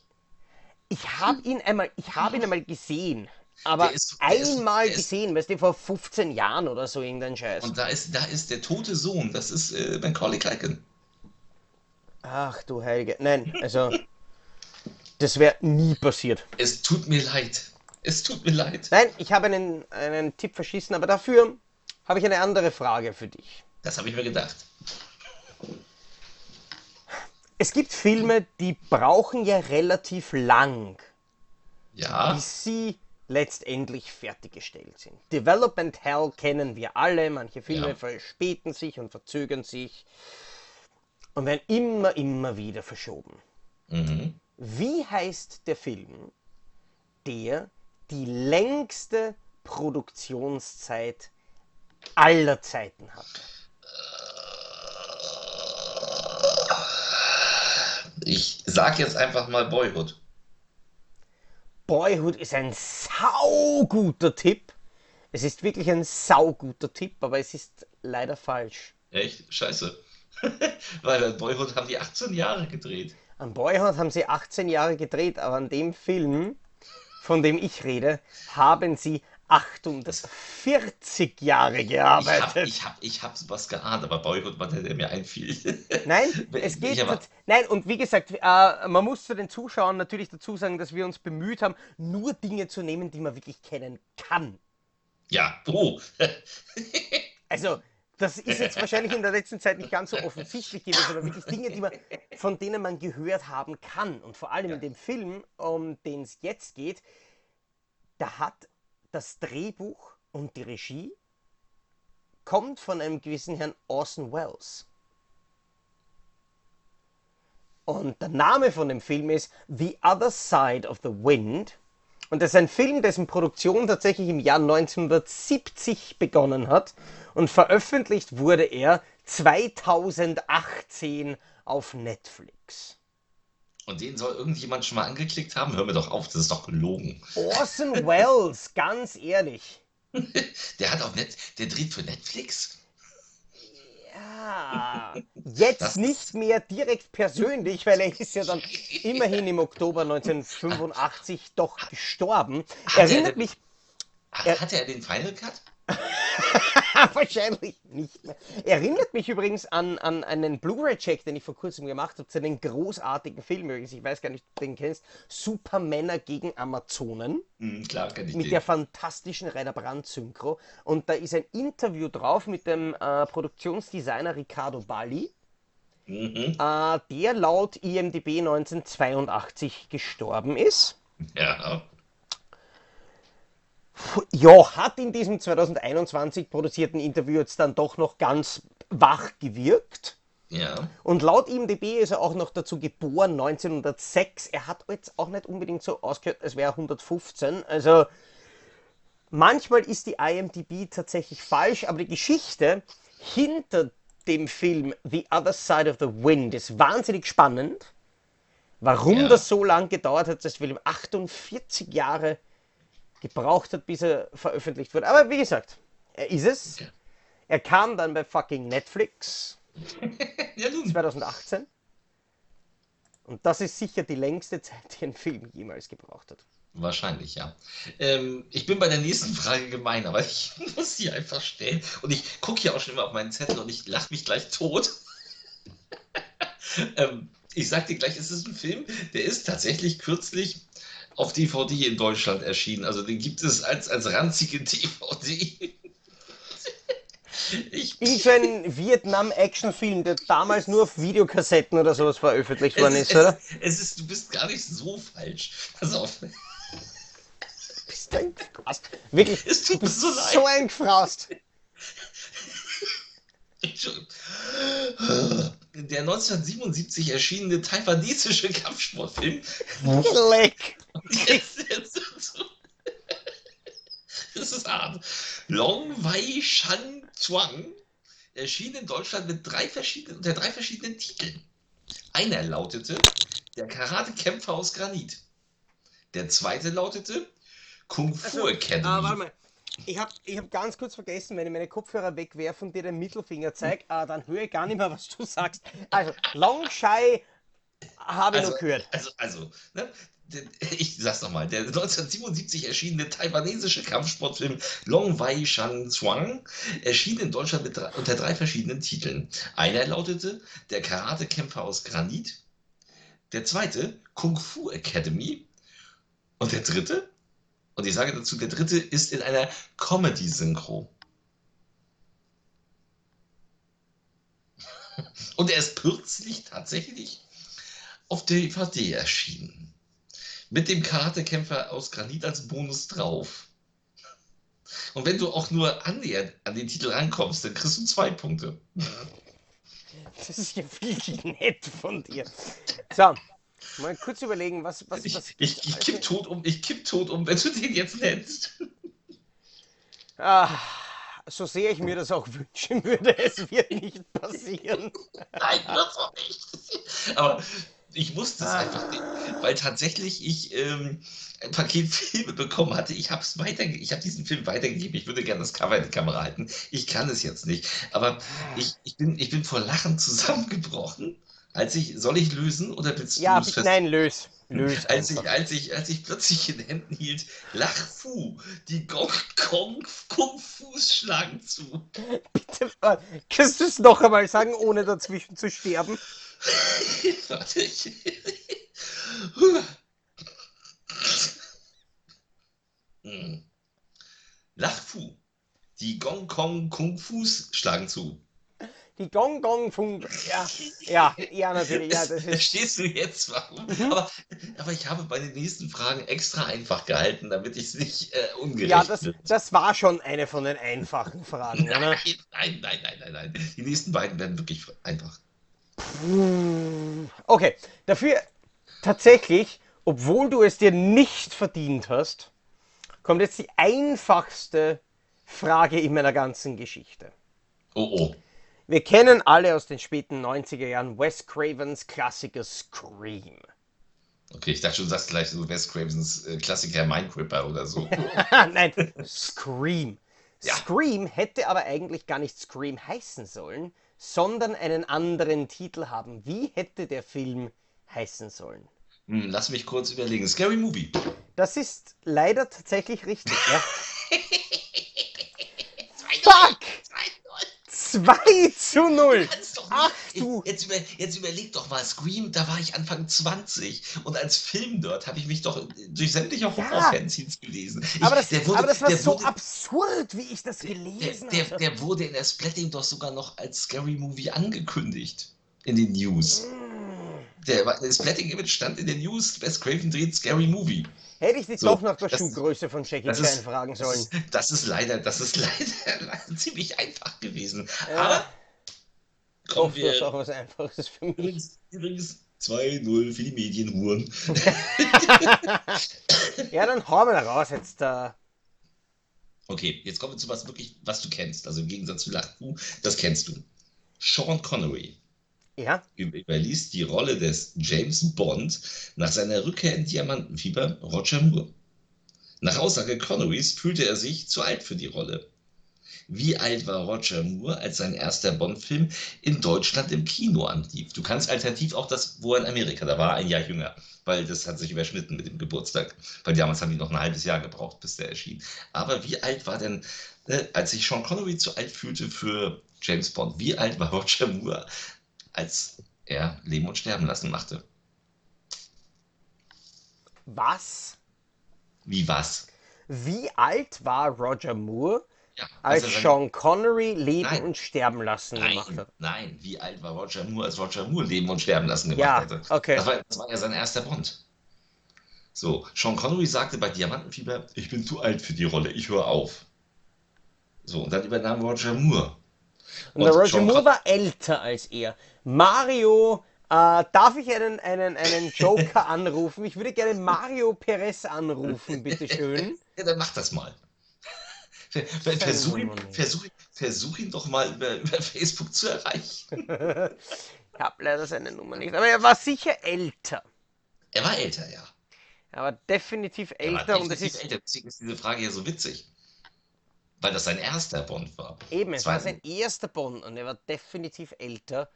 Ich habe ihn einmal, ich habe ihn einmal gesehen, aber ist- einmal ist- gesehen, weißt du, vor 15 Jahren oder so irgendein Scheiß. Und da ist, da ist der tote Sohn, das ist äh, Macaulay Culkin. Ach du Heilige, nein, also [laughs] das wäre nie passiert. Es tut mir leid. Es tut mir leid. Nein, ich habe einen, einen Tipp verschissen, aber dafür habe ich eine andere Frage für dich. Das habe ich mir gedacht. Es gibt Filme, die brauchen ja relativ lang, Ja, bis sie letztendlich fertiggestellt sind. Development Hell kennen wir alle, manche Filme Ja. verspäten sich und verzögern sich und werden immer, immer wieder verschoben. mhm. Wie heißt der Film, der die längste Produktionszeit aller Zeiten hat? ich sag jetzt einfach mal Boyhood. Boyhood ist ein sauguter Tipp. Es ist wirklich ein sauguter Tipp, aber es ist leider falsch. Echt? Scheiße. [laughs] Weil an Boyhood haben die 18 Jahre gedreht. An Boyhood haben sie 18 Jahre gedreht, aber an dem Film, von dem ich rede, haben sie 48 Jahre Ich hab, gearbeitet. ich hab, ich hab was geahnt, aber Boyhood war der, der mir einfiel. [laughs] Nein, es geht. ich aber- Nein, und wie gesagt, äh, man muss zu den Zuschauern natürlich dazu sagen, dass wir uns bemüht haben, nur Dinge zu nehmen, die man wirklich kennen kann. Ja, oh. [laughs] Also, das ist jetzt wahrscheinlich in der letzten Zeit nicht ganz so offensichtlich gewesen, aber wirklich Dinge, die man, von denen man gehört haben kann. Und vor allem in dem Film, um den es jetzt geht, da hat das Drehbuch und die Regie kommt von einem gewissen Herrn Orson Welles. Und der Name von dem Film ist The Other Side of the Wind. Und das ist ein Film, dessen Produktion tatsächlich im Jahr 1970 begonnen hat. Und veröffentlicht wurde er 2018 auf Netflix. Und den soll irgendjemand schon mal angeklickt haben? Hör mir doch auf, das ist doch gelogen. Orson Welles, [laughs] ganz ehrlich. Der hat auf Net, der dreht für Netflix? Ja, jetzt Das- nicht mehr direkt persönlich, weil er ist ja dann [laughs] immerhin im Oktober 1985 doch gestorben. Hat er Erinnert denn- mich Hat, Er- hat er den Final Cut? [laughs] [laughs] wahrscheinlich nicht mehr. Erinnert mich übrigens an, an einen Blu-ray-Check, den ich vor kurzem gemacht habe, zu einem großartigen Film übrigens. Ich weiß gar nicht, ob du den kennst. Supermänner gegen Amazonen. Hm, klar, kenn ich mit den. der fantastischen Rainer Brandt Synchro. Und da ist ein Interview drauf mit dem äh, Produktionsdesigner Riccardo Balli, Mhm. äh, der laut IMDb 1982 gestorben ist. Ja. Ja, hat in diesem 2021 produzierten Interview jetzt dann doch noch ganz wach gewirkt. Ja. Und laut IMDb ist er auch noch dazu geboren, 1906. Er hat jetzt auch nicht unbedingt so ausgehört, als wäre er 115. Also manchmal ist die IMDb tatsächlich falsch, aber die Geschichte hinter dem Film The Other Side of the Wind ist wahnsinnig spannend. Warum Ja. das so lange gedauert hat, dass der Film 48 Jahre gebraucht hat, bis er veröffentlicht wurde. Aber wie gesagt, er ist es. Ja. Er kam dann bei fucking Netflix [laughs] Ja, nun. 2018. Und das ist sicher die längste Zeit, die ein Film jemals gebraucht hat. Wahrscheinlich, ja. Ähm, ich bin bei der nächsten Frage gemein, aber ich [laughs] muss sie einfach stellen. Und ich gucke hier auch schon immer auf meinen Zettel und ich lache mich gleich tot. [laughs] ähm, ich sag dir gleich, es ist ein Film, der ist tatsächlich kürzlich auf DVD in Deutschland erschienen. Also den gibt es als, als ranzige DVD. [laughs] ich, so ein Vietnam-Action-Film, der damals nur auf Videokassetten oder sowas veröffentlicht worden es, ist, oder? es, ist, du bist gar nicht so falsch. Pass auf. Bist du ein Gefraust? Wirklich, Es tut du bist so leid. so ein Gefraust. [laughs] Entschuldigung. Der 1977 erschienene taiwanesische Kampfsportfilm. Leck. Jetzt, [laughs] jetzt, das ist hart. Long Wei Shan Chuang erschien in Deutschland mit drei verschiedenen, unter drei verschiedenen Titeln. Einer lautete Der Karatekämpfer aus Granit. Der zweite lautete Kung Fu Also, Academy. Ah, warte mal. Ich habe ich hab ganz kurz vergessen, wenn ich meine Kopfhörer wegwerfe und dir den Mittelfinger zeige, äh, dann höre ich gar nicht mehr, was du sagst. Also, Long Shy habe ich Also, noch gehört. also, also, ne? Ich sag's nochmal, der 1977 erschienene taiwanesische Kampfsportfilm Long Wei Shan Zhuang erschien in Deutschland drei, unter drei verschiedenen Titeln. Einer lautete Der Karatekämpfer aus Granit, der zweite Kung Fu Academy und der dritte, und ich sage dazu, der dritte ist in einer Comedy-Synchro. [laughs] Und er ist kürzlich tatsächlich auf DVD erschienen. Mit dem Karatekämpfer aus Granit als Bonus drauf. Und wenn du auch nur annähernd an den Titel rankommst, dann kriegst du zwei Punkte. Das ist ja wirklich nett von dir. So, mal kurz überlegen, was. was, Ich, was ich, ich kipp tot um, ich kipp tot um, wenn du den jetzt nennst. Ah, so sehr ich mir das auch wünschen würde, [laughs] es wird nicht passieren. Nein, das auch nicht. Aber ich wusste es einfach nicht, weil tatsächlich ich ähm, ein Paket Filme bekommen hatte. Ich habe weiter, ich habe diesen Film weitergegeben. Ich würde gerne das Cover in die Kamera halten. Ich kann es jetzt nicht. Aber ich, ich, bin, ich bin vor Lachen [laughs] zusammengebrochen. Als ich, soll ich lösen oder willst Ja, du es bitte, fest- nein, lös. Lös. [laughs] Als ich, als, ich, als ich plötzlich in den Händen hielt, Lach Fu, die Gong Kong Kung Fuß schlagen zu. [laughs] Bitte, äh, kannst du es noch einmal sagen, ohne dazwischen zu sterben? [laughs] Warte, ich. Hm. Lach Fu, die Gong Kong Kung Fuß schlagen zu. Die Gong Gong Funk. Ja, ja, ja, natürlich. Ja, das. Verstehst du jetzt warum? Mhm. Aber, aber ich habe bei den nächsten Fragen extra einfach gehalten, damit ich es nicht äh, ungerecht Ja, das, das war schon eine von den einfachen Fragen, oder? Nein, nein, nein, nein, nein, nein. Die nächsten beiden werden wirklich einfach. Okay, dafür tatsächlich, obwohl du es dir nicht verdient hast, kommt jetzt die einfachste Frage in meiner ganzen Geschichte. Oh, oh. Wir kennen alle aus den späten 90er Jahren Wes Cravens Klassiker Scream. Okay, ich dachte schon, du sagst gleich so Wes Cravens äh, Klassiker Minecripper oder so. [laughs] Nein, Scream. Ja. Scream hätte aber eigentlich gar nicht Scream heißen sollen, sondern einen anderen Titel haben. Wie hätte der Film heißen sollen? Hm, lass mich kurz überlegen. Scary Movie. Das ist leider tatsächlich richtig, ja. [laughs] Fuck! 2 zu 0! [laughs] Kannst doch Ach, du. Jetzt, über, jetzt überleg doch mal, Scream, da war ich Anfang 20 und als Film dort habe ich mich doch durch sämtliche Horror-Fanzines gelesen. Ich, Aber das, der wurde, aber das war der so wurde, absurd, wie ich das der, gelesen der, habe. der wurde in der Splatting doch sogar noch als Scary Movie angekündigt. In den News. Mm. Der, das Splatting Image stand in den News, Wes Craven dreht Scary Movie. Hätte ich dich So, doch nach der das- Schuhgröße von Jackie das Chan ist- fragen Das sollen. ist, das ist leider, das ist [laughs] leider, leider ziemlich einfach gewesen. Ja. Aber kommen wir auch was Einfaches für mich. übrigens, übrigens 2-0 für die Medienhuren. [laughs] Ja, dann hau mal raus jetzt. Äh, Okay, jetzt kommen wir zu was wirklich, was du kennst. Also im Gegensatz zu Lachfu, das kennst du. Sean Connery ja, über- überließ die Rolle des James Bond nach seiner Rückkehr in Diamantenfieber Roger Moore. Nach Aussage Connerys fühlte er sich zu alt für die Rolle. Wie alt war Roger Moore, als sein erster Bond-Film in Deutschland im Kino anlief? Du kannst alternativ auch das, wo er in Amerika, da war ein Jahr jünger, weil das hat sich überschnitten mit dem Geburtstag. Weil damals haben die noch ein halbes Jahr gebraucht, bis der erschien. Aber wie alt war denn, äh, als sich Sean Connery zu alt fühlte für James Bond, wie alt war [laughs] Roger Moore, als er Leben und Sterben lassen machte? was? Wie was? Wie alt war Roger Moore, Ja, als Sean Connery Leben Nein. und Sterben lassen gemacht Nein, hat? nein, wie alt war Roger Moore, als Roger Moore Leben und Sterben lassen gemacht Ja, hatte? okay. Das war, das war ja sein erster Bond. So, Sean Connery sagte bei Diamantenfieber, ich bin zu alt für die Rolle, ich höre auf. So, und dann übernahm Roger Moore. Und der Roger Sean Moore Con- war älter als er. Mario, äh, darf ich einen, einen, einen Joker [laughs] anrufen? Ich würde gerne Mario Perez anrufen, bitteschön. [laughs] Ja, dann mach das mal. Ver- ver- Versuch ihn, versuch, versuch ihn doch mal über, über Facebook zu erreichen. [laughs] Ich habe leider seine Nummer nicht. Aber er war sicher älter. Er war älter, ja. Er war definitiv Er war älter und definitiv ist. älter, deswegen ist diese Frage ja so witzig. Weil das sein erster Bond war. Eben, es war Zweiten- sein erster Bond und er war definitiv älter.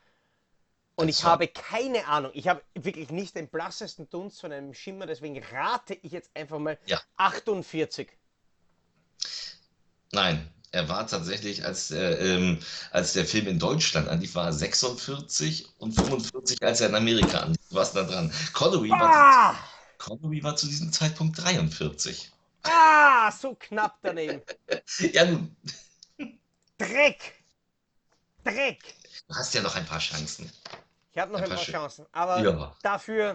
Und ich habe keine Ahnung, ich habe wirklich nicht den blassesten Dunst von einem Schimmer, deswegen rate ich jetzt einfach mal Ja. 48. Nein, er war tatsächlich, als, äh, ähm, als der Film in Deutschland anlief, war er 46 und 45, als er in Amerika anlief. Du warst da dran. Connery war, Ah! Connery war zu diesem Zeitpunkt 43. Ah, so knapp daneben. [laughs] Ja, nun, Dreck! Dreck! du hast ja noch ein paar Chancen. Ich habe noch Ein paar Chancen, aber Ja. dafür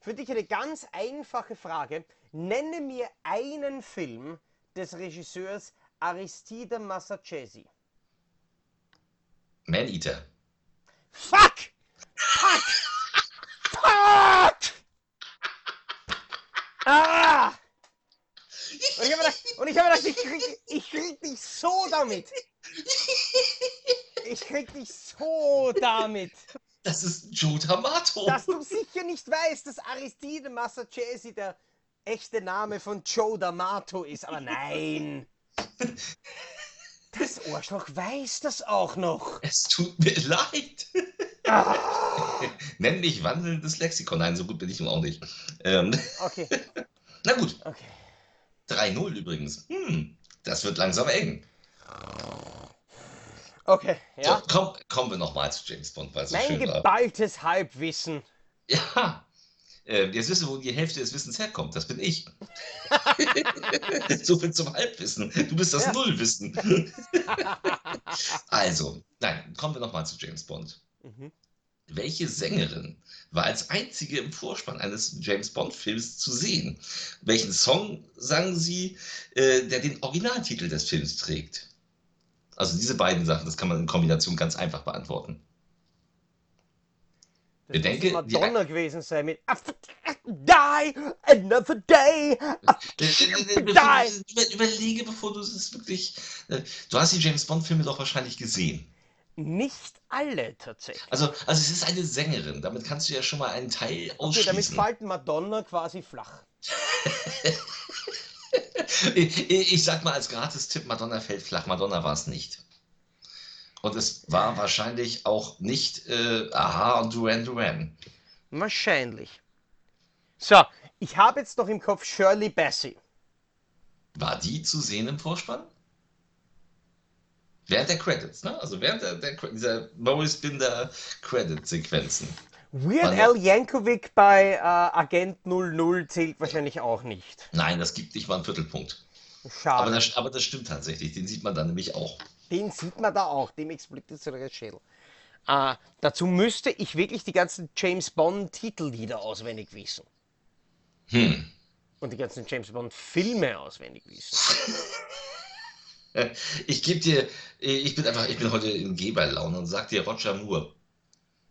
für dich eine ganz einfache Frage. Nenne mir einen Film des Regisseurs Aristide Massachesi. Man-Eater. Fuck! Fuck! Fuck! Ah! Und ich habe gedacht, und ich, hab gedacht ich, krieg, ich krieg dich so damit. Ich krieg dich so damit. Das ist Joe D'Amato. Dass du sicher nicht weißt, dass Aristide Massachesi der echte Name von Joe D'Amato ist. Aber nein. Das Arschloch weiß das auch noch. Es tut mir leid. Ah, Nenn mich wandelndes Lexikon. Nein, so gut bin ich nun auch nicht. Ähm, okay, na gut, okay. 3-0 übrigens. Hm, das wird langsam eng. Okay, ja. So, komm, kommen wir nochmal zu James Bond, weil es so schön war. geballtes Halbwissen. Ja, äh, jetzt wissen wir, wo die Hälfte des Wissens herkommt. Das bin ich. [laughs] so viel zum Halbwissen. Du bist das Ja. Nullwissen. [laughs] also, nein, kommen wir nochmal zu James Bond. Mhm. Welche Sängerin war als einzige im Vorspann eines James Bond-Films zu sehen? Welchen Song sang sie, äh, der den Originaltitel des Films trägt? Also diese beiden Sachen, das kann man in Kombination ganz einfach beantworten. Das muss die- Madonna gewesen sein mit Die Another Day. Äh, äh, äh, Die. Über, überlege, bevor du es wirklich. Du hast die James Bond-Filme doch wahrscheinlich gesehen. Nicht alle tatsächlich. Also, also es ist eine Sängerin. Damit kannst du ja schon mal einen Teil Okay, damit ausschließen. fällt Madonna quasi flach. [laughs] ich, ich sag mal als Gratis-Tipp, Madonna fällt flach. Madonna war es nicht. Und es war wahrscheinlich auch nicht äh, Aha und Duran Duran. Wahrscheinlich. So, ich habe jetzt noch im Kopf Shirley Bassey. War die zu sehen im Vorspann? Während der Credits, ne? Also während der, der, dieser Maurice Binder Credit-Sequenzen. Weird Wann- Al Yankovic bei äh, Agent 00 zählt wahrscheinlich auch nicht. Nein, das gibt nicht mal einen Viertelpunkt. Aber Schade. das, aber das stimmt tatsächlich. Den sieht man dann nämlich auch. Den sieht man da auch, dem explodiert so der Schädel. Äh, dazu müsste ich wirklich die ganzen James Bond Titellieder auswendig wissen. Hm. Und die ganzen James Bond Filme auswendig wissen. [laughs] Ich gebe dir, ich bin einfach, ich bin heute in Geberlaune und sag dir Roger Moore.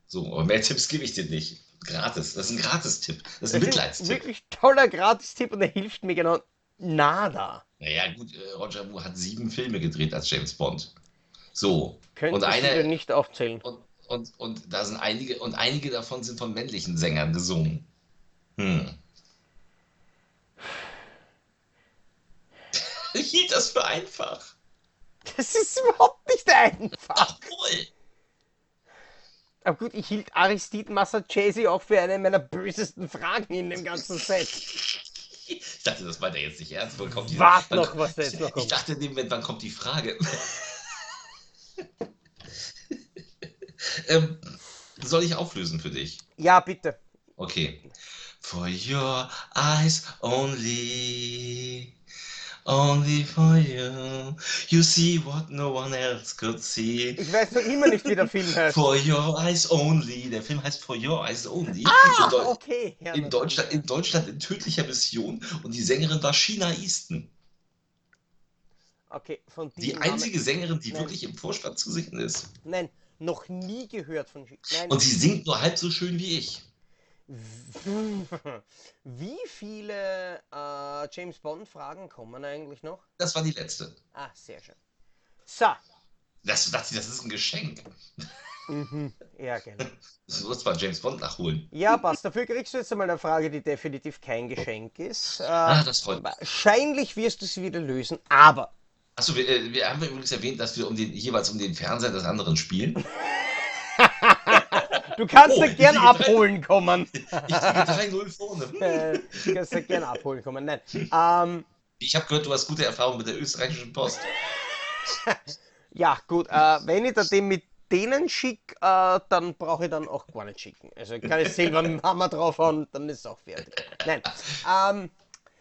So, aber mehr Tipps gebe ich dir nicht. Gratis. Das ist ein Gratis-Tipp. Das ist ein Das ist ein Mitleidstipp. wirklich toller Gratis-Tipp und der hilft mir genau nada. Naja, gut, äh, Roger Moore hat sieben Filme gedreht als James Bond. So. Könnte und ich eine, dir nicht aufzählen. und, und, und da sind einige, und einige davon sind von männlichen Sängern gesungen. Hm. Ich [laughs] hielt das für einfach. Das ist überhaupt nicht einfach. Obwohl. Aber gut, ich hielt Aristide Massachesi auch für eine meiner bösesten Fragen in dem ganzen Set. Ich dachte, das meint er jetzt nicht ernst. Wann kommt die, Wart noch, was da jetzt noch Ich kommt. dachte in dem Moment, wann kommt die Frage? [laughs] ähm, soll ich auflösen für dich? Ja, bitte. Okay. For your eyes only. Only for you. You see what no one else could see. Ich weiß noch immer nicht, wie der Film heißt. For your eyes only. Der Film heißt For your eyes only. Ah, in, Deu okay. Ja, in, Deutschland, in Deutschland in tödlicher Mission. Und die Sängerin war Sheena Easton. Okay, von Die einzige Sängerin, die Nein. wirklich im Vorspann zu sehen ist. Nein, noch nie gehört von Nein. Und sie singt nur halb so schön wie ich. Wie viele äh, James Bond Fragen kommen eigentlich noch? Das war die letzte. Ah, sehr schön. So. Das, das, das ist ein Geschenk. Mhm. Ja, genau. [laughs] Du musst mal James Bond nachholen. Ja, passt. Dafür kriegst du jetzt einmal eine Frage, die definitiv kein Geschenk ist. Äh, Ah, das freut mich. wahrscheinlich wirst du sie wieder lösen, aber Achso, wir, äh, wir haben übrigens erwähnt, dass wir um den, jeweils um den Fernseher des anderen spielen. [laughs] Du kannst Oh, gern abholen kommen. [laughs] Ich liege 3-0 vorne. Äh, du kannst da gern abholen kommen. Nein. Ähm, Ich habe gehört, du hast gute Erfahrungen mit der österreichischen Post. [laughs] ja, gut. Äh, wenn ich da den mit denen schicke, äh, dann brauche ich dann auch gar nicht schicken. Also ich kann ich selber einen Hammer draufhauen, dann ist es auch fertig. Nein. Ähm,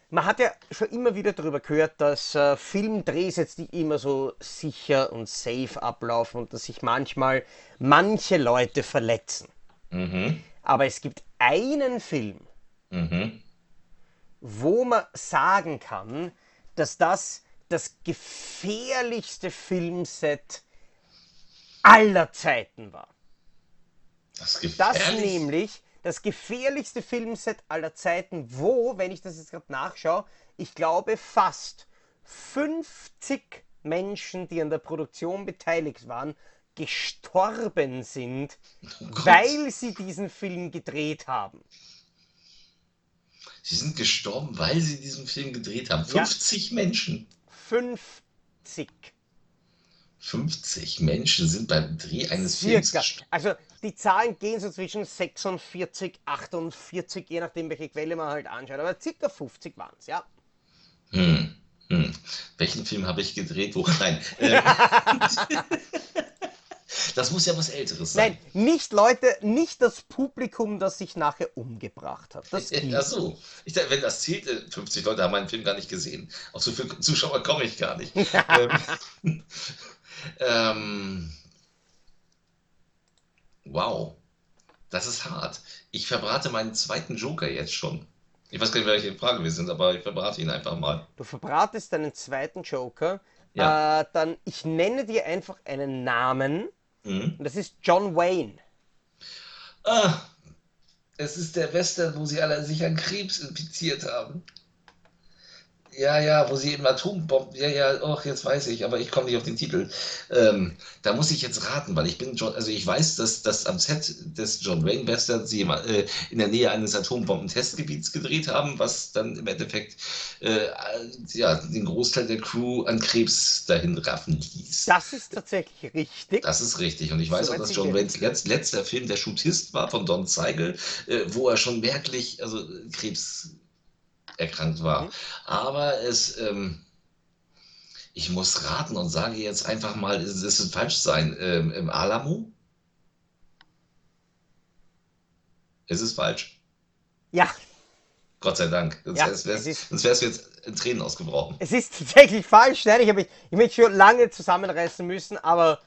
man hat ja schon immer wieder darüber gehört, dass äh, Filmdrehs jetzt nicht immer so sicher und safe ablaufen und dass sich manchmal manche Leute verletzen. Mhm. Aber es gibt einen Film, Mhm. wo man sagen kann, dass das das gefährlichste Filmset aller Zeiten war. Das Das nämlich das gefährlichste Filmset aller Zeiten, wo, wenn ich das jetzt gerade nachschaue, ich glaube fast 50 Menschen, die an der Produktion beteiligt waren, gestorben sind, Gott. weil sie diesen Film gedreht haben. Sie sind gestorben, weil sie diesen Film gedreht haben. 50 Menschen. 50. 50 Menschen sind beim Dreh eines Circa. Films gestorben. Also die Zahlen gehen so zwischen 46, 48, je nachdem welche Quelle man halt anschaut. Aber circa 50 waren es, ja. Hm. Hm. Welchen Film habe ich gedreht? Wo? Nein. [laughs] Ähm, das muss ja was Älteres sein. Nein, nicht Leute, nicht das Publikum, das sich nachher umgebracht hat. Das Ach gilt. so. Ich dachte, wenn das zählt, äh, 50 Leute haben meinen Film gar nicht gesehen. Auf so viele Zuschauer komme ich gar nicht. [laughs] ähm, [laughs] ähm, wow. Das ist hart. Ich verbrate meinen zweiten Joker jetzt schon. Ich weiß gar nicht, welche Frage wir sind, aber ich verbrate ihn einfach mal. Du verbratest deinen zweiten Joker. Ja. Äh, dann, ich nenne dir einfach einen Namen. Mhm. Und das ist John Wayne. Ah, es ist der Western, wo sie alle sich an Krebs infiziert haben. Ja, ja, wo sie eben Atombomben. Ja, ja, och, jetzt weiß ich, aber ich komme nicht auf den Titel. Ähm, da muss ich jetzt raten, weil ich bin John, also ich weiß, dass das am Set des John Wayne Westerns sie äh, in der Nähe eines Atombomben-Testgebiets gedreht haben, was dann im Endeffekt äh, ja, den Großteil der Crew an Krebs dahin raffen ließ. Das ist tatsächlich richtig. Das ist richtig. Und ich weiß So auch, dass John. Waynes letz, letzter Film der Shootist war von Don Zeigel, äh, wo er schon merklich, also äh, Krebs erkrankt war. Mhm. Aber es, ähm, ich muss raten und sage jetzt einfach mal, es es wird falsch sein, ähm, im Alamo? Es ist falsch. Ja, Gott sei Dank. Sonst Ja, wär's, wär's, es ist- sonst wär's jetzt in Tränen ausgebrochen. es ist tatsächlich falsch. Nein, ich habe mich, ich mich schon lange zusammenreißen müssen, aber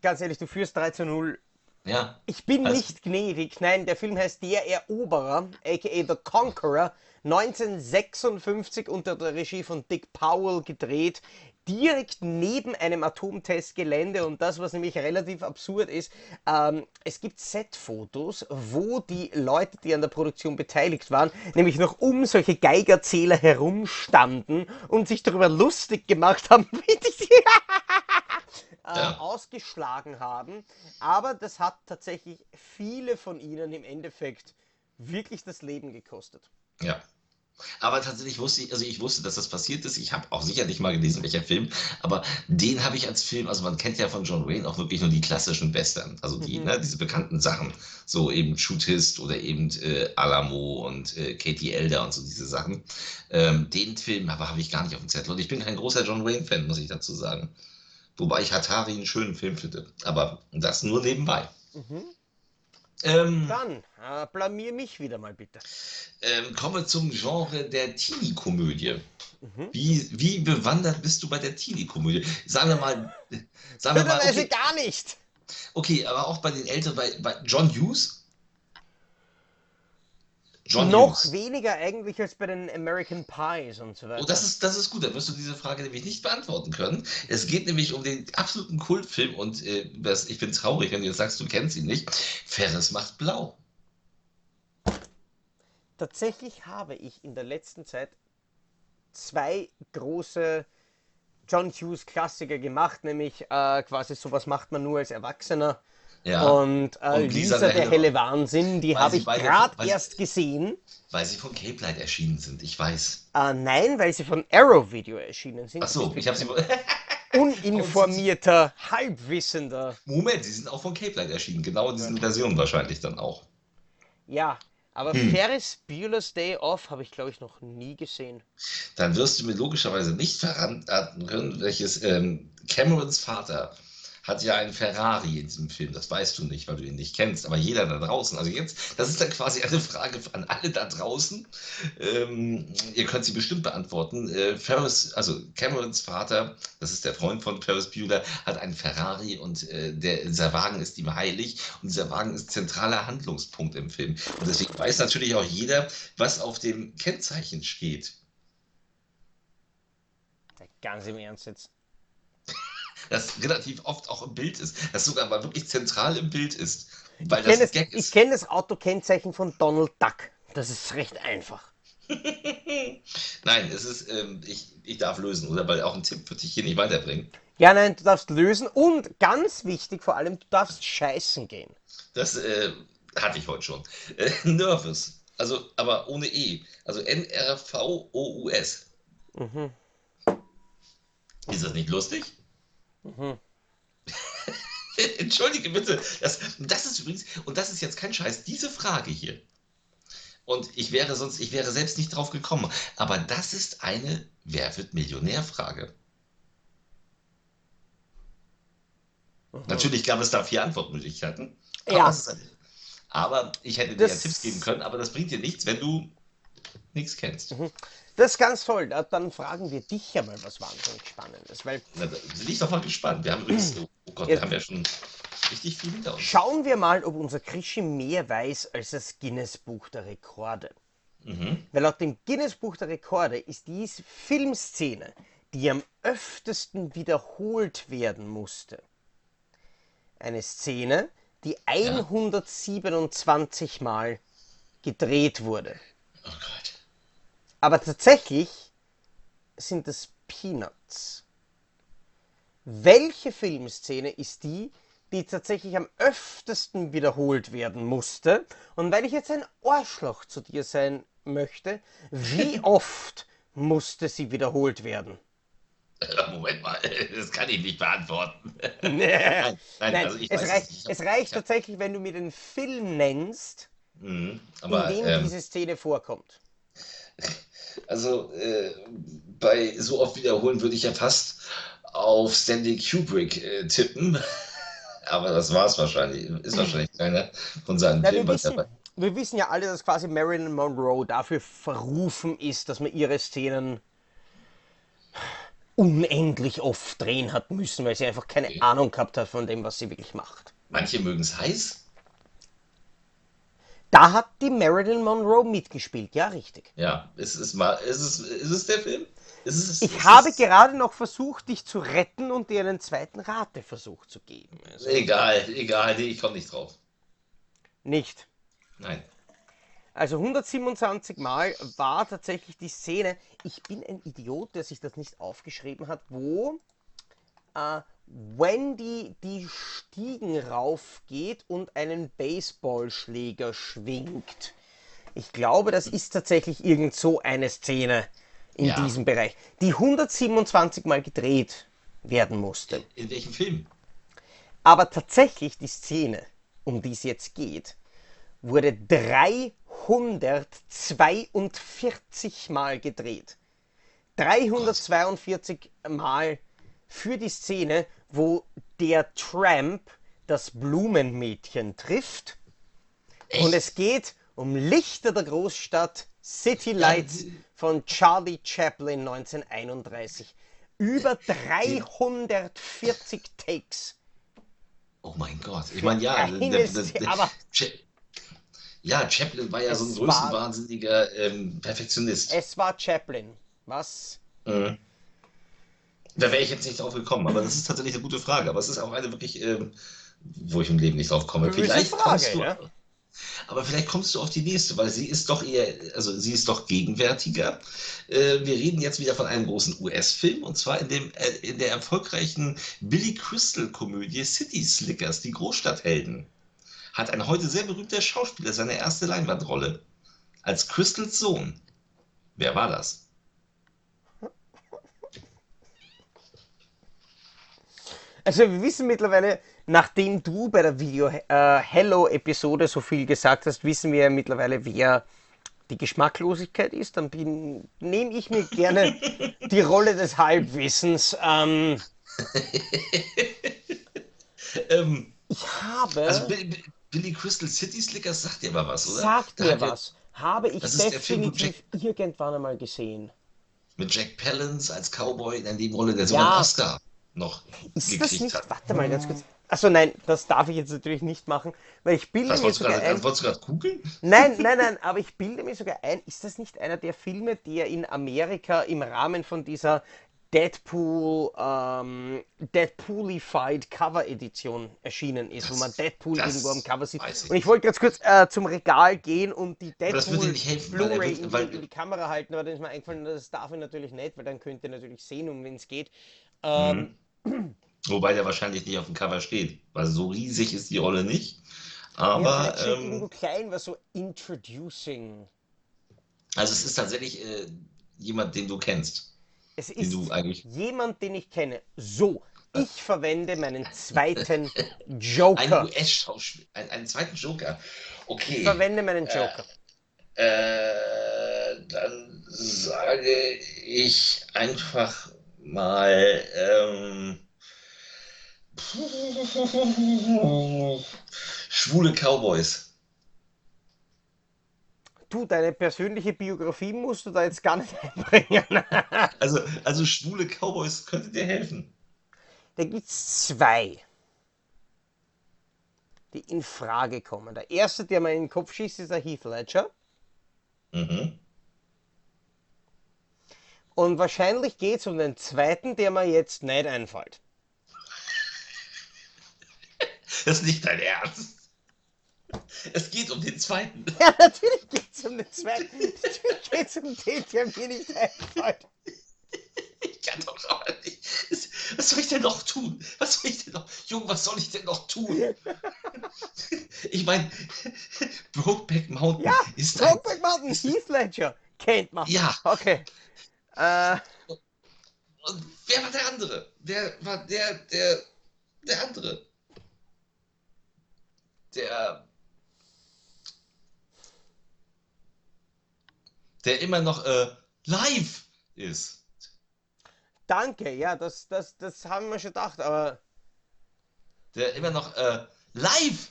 ganz ehrlich, du führst 3 zu 0. Ja. Ich bin Also- nicht gnädig. Nein, der Film heißt Der Eroberer, aka The Conqueror, 1956 unter der Regie von Dick Powell gedreht, direkt neben einem Atomtestgelände. Und das, was nämlich relativ absurd ist, ähm, es gibt Setfotos, wo die Leute, die an der Produktion beteiligt waren, nämlich noch um solche Geigerzähler herumstanden und sich darüber lustig gemacht haben, [laughs] wie die äh, Ja. ausgeschlagen haben. Aber das hat tatsächlich viele von ihnen im Endeffekt wirklich das Leben gekostet. Ja. Aber tatsächlich wusste ich, also ich wusste, dass das passiert ist. Ich habe auch sicherlich mal gelesen, welcher Film, aber den habe ich als Film, also man kennt ja von John Wayne auch wirklich nur die klassischen Western, also die, Mhm. ne, diese bekannten Sachen, so eben Shootist oder eben äh, Alamo und äh, Katie Elder und so diese Sachen. Ähm, den Film aber habe ich gar nicht auf dem Zettel und ich bin kein großer John Wayne-Fan, muss ich dazu sagen. Wobei ich Hatari einen schönen Film finde, aber das nur nebenbei. Mhm. Ähm, Dann äh, blamier mich wieder mal bitte. ähm, komme zum Genre der Teenie-Komödie. Mhm. Wie, wie bewandert bist du bei der Teenie-Komödie? Sagen wir mal, sagen wir [laughs] mal, okay, gar nicht. okay, aber auch bei den Älteren, bei, bei John Hughes? John Noch Hughes. weniger eigentlich als bei den American Pies und so weiter. Oh, das ist, das ist gut, dann wirst du diese Frage nämlich nicht beantworten können. Es geht nämlich um den absoluten Kultfilm und äh, das, ich bin traurig, wenn du jetzt sagst, du kennst ihn nicht. Ferris macht blau. Tatsächlich habe ich in der letzten Zeit zwei große John Hughes Klassiker gemacht, nämlich äh, quasi sowas macht man nur als Erwachsener Ja. Und, äh, Und Lisa, Lisa, der helle Wahnsinn, die habe ich gerade erst gesehen. Weil sie von Cape Light erschienen sind, ich weiß. Äh, nein, weil sie von Arrow Video erschienen sind. Ach so, ich habe sie. [laughs] Uninformierter, halbwissender. Moment, sie sind auch von Cape Light erschienen, genau in diesen Versionen wahrscheinlich dann auch. Ja, aber Hm. Ferris Bueller's Day Off habe ich, glaube ich, noch nie gesehen. Dann wirst du mir logischerweise nicht verraten können, welches ähm, Camerons Vater hat ja einen Ferrari in diesem Film. Das weißt du nicht, weil du ihn nicht kennst. Aber jeder da draußen, also jetzt, das ist dann quasi eine Frage an alle da draußen. Ähm, ihr könnt sie bestimmt beantworten. Äh, Ferris, also Camerons Vater, das ist der Freund von Ferris Bueller, hat einen Ferrari und äh, der, dieser Wagen ist ihm heilig und dieser Wagen ist zentraler Handlungspunkt im Film. Und deswegen weiß natürlich auch jeder, was auf dem Kennzeichen steht. Ganz im Ernst jetzt. Das relativ oft auch im Bild ist, das sogar mal wirklich zentral im Bild ist, weil Ich das kenne das, ich kenn das Autokennzeichen von Donald Duck. Das ist recht einfach. [laughs] Nein, es ist, ähm, ich, ich darf lösen, oder? Weil auch ein Tipp wird dich hier nicht weiterbringen. Ja, nein, du darfst lösen und ganz wichtig vor allem, du darfst scheißen gehen. Das äh, hatte ich heute schon. Äh, [laughs] Nervous, also aber ohne E, also N-R-V-O-U-S. Mhm. Ist das nicht lustig? Mhm. [laughs] Entschuldige bitte, das, das ist übrigens, und das ist jetzt kein Scheiß, diese Frage hier. Und ich wäre sonst, ich wäre selbst nicht drauf gekommen. Aber das ist eine Wer wird Millionär-Frage. Natürlich gab es da vier Antwortmöglichkeiten. Aber, Ja. aber ich hätte dir ja Das- Tipps geben können, aber das bringt dir nichts, wenn du nichts kennst. Das ist ganz toll. Da- Dann fragen wir dich ja mal was wahnsinnig Spannendes. Weil Na, da bin ich doch mal gespannt. Wir haben übrigens, oh Gott, Ja. wir haben ja schon richtig viel hinter uns. schauen wir mal, ob unser Krischi mehr weiß als das Guinness-Buch der Rekorde. Mhm. Weil laut dem Guinness-Buch der Rekorde ist dies Filmszene, die am öftesten wiederholt werden musste. Eine Szene, die 127 Mal gedreht wurde. Oh Gott. Aber tatsächlich sind es Peanuts. Welche Filmszene ist die, die tatsächlich am öftesten wiederholt werden musste? Und weil ich jetzt ein Arschloch zu dir sein möchte, wie [laughs] oft musste sie wiederholt werden? [laughs] Moment mal, das kann ich nicht beantworten. [laughs] Nein, nein, also es, reicht, nicht. Ich es reicht tatsächlich, wenn du mir den Film nennst, Mhm, aber in dem ähm, diese Szene vorkommt. Also äh, bei so oft wiederholen würde ich ja fast auf Stanley Kubrick äh, tippen. [laughs] Aber das war es wahrscheinlich. Ist wahrscheinlich [laughs] keiner von seinen wir, Filmen wissen, dabei. wir wissen ja alle, dass quasi Marilyn Monroe dafür verrufen ist, dass man ihre Szenen unendlich oft drehen hat müssen, weil sie einfach keine. Ahnung gehabt hat von dem, was sie wirklich macht. Manche mögen es heiß. Da hat die Marilyn Monroe mitgespielt, ja, richtig. Ja, ist es mal, ist es, ist es der Film? Es, Ich habe gerade noch versucht, dich zu retten und dir einen zweiten Rateversuch zu geben. Also Egal, egal, ich komme nicht drauf. nicht. Nein. Also 127 Mal war tatsächlich die Szene, ich bin ein Idiot, der sich das nicht aufgeschrieben hat, wo äh, Wendy die Stiegen raufgeht und einen Baseballschläger schwingt. Ich glaube, das ist tatsächlich irgend so eine Szene in Ja. diesem Bereich, die 127 Mal gedreht werden musste. In welchem Film? Aber tatsächlich die Szene, um die es jetzt geht, wurde 342 Mal gedreht. 342 Mal für die Szene, wo der Tramp das Blumenmädchen trifft. Und es geht um Lichter der Großstadt, City Lights von Charlie Chaplin 1931. Über 340 Takes. Oh mein Gott. Ich meine, ja, der, der, der, aber- ja, Chaplin war ja so ein größenwahnsinniger ähm, Perfektionist. Es war Chaplin. Was? Mhm. Da wäre ich jetzt nicht drauf gekommen, aber das ist tatsächlich eine gute Frage. Aber es ist auch eine wirklich, ähm, wo ich im Leben nicht drauf komme. Vielleicht Frage, kommst du, ja. Aber vielleicht kommst du auf die nächste, weil sie ist doch eher, also sie ist doch gegenwärtiger. Äh, wir reden jetzt wieder von einem großen US-Film und zwar in, dem, äh, in der erfolgreichen Billy Crystal-Komödie City Slickers, die Großstadthelden. Hat ein heute sehr berühmter Schauspieler seine erste Leinwandrolle. Als Crystals Sohn. Wer war das? Also wir wissen mittlerweile, nachdem du bei der Video äh, so viel gesagt hast, wissen wir ja mittlerweile, wer die Geschmacklosigkeit ist. Dann bin- nehme ich mir gerne [laughs] die Rolle des Halbwissens. Ähm, [laughs] Ähm, ich habe, also Bi- Bi- Billy Crystal City Slickers sagt dir aber was, oder? sagt Da mir hat er was, habe ich der Film, definitiv irgendwann einmal gesehen. Mit Jack Palance als Cowboy in der Nebenrolle, der sogar einen Ja. Oscar noch Ist das gekriegt nicht, hat. warte mal ganz kurz. Achso, nein, das darf ich jetzt natürlich nicht machen, weil ich bilde Was mir sogar gerade, ein, wolltest du gerade googeln? Nein, [laughs] nein, nein, aber ich bilde mir sogar ein, ist das nicht einer der Filme, der in Amerika im Rahmen von dieser Deadpool, ähm, Deadpoolified Cover Edition erschienen ist, wo man Deadpool das irgendwo am Cover sieht. ich Und ich wollte ganz kurz äh, zum Regal gehen und die das Deadpool er Blu-ray in, die- in die Kamera halten, aber dann ist mir eingefallen, das darf ich natürlich nicht, weil dann könnt ihr natürlich sehen, um wen es geht. Ähm, Wobei der wahrscheinlich nicht auf dem Cover steht, weil so riesig ist die Rolle nicht. ja, Aber, vielleicht steht irgendwo ähm, klein, was so Introducing. also es ist tatsächlich äh, jemand, den du kennst. Es Den ist du eigentlich. jemand, den ich kenne. So, ich verwende meinen [laughs] zweiten Ein Joker. US-Schauspieler, ein, einen zweiten Joker. Ich Okay. verwende meinen Joker. Äh, dann sage ich einfach mal ähm, [laughs] schwule Cowboys. Du, deine persönliche Biografie musst du da jetzt gar nicht [laughs] einbringen. Also, also schwule Cowboys könnte dir helfen. Da gibt es zwei, die in Frage kommen. Der erste, der mir in den Kopf schießt, ist der Heath Ledger. Mhm. Und wahrscheinlich geht es um den zweiten, der mir jetzt nicht einfällt. [laughs] Das ist nicht dein Ernst. Es geht um den zweiten. [laughs] Ja, natürlich geht es um den zweiten. Natürlich geht es um den, der mir nicht einfällt. Ich kann doch aber nicht. Was soll ich denn noch tun? Was soll ich denn noch? Junge, was soll ich denn noch tun? Ich meine, Brokeback Mountain Ja, ist. Brokeback Mountain, Heath Ledger. Kennt man. Ja, Okay. Äh, und wer war der andere? Wer war der, der, der andere? Der. Der immer noch äh, live ist. danke, ja, das, das, das haben wir schon gedacht, aber Der immer noch äh, live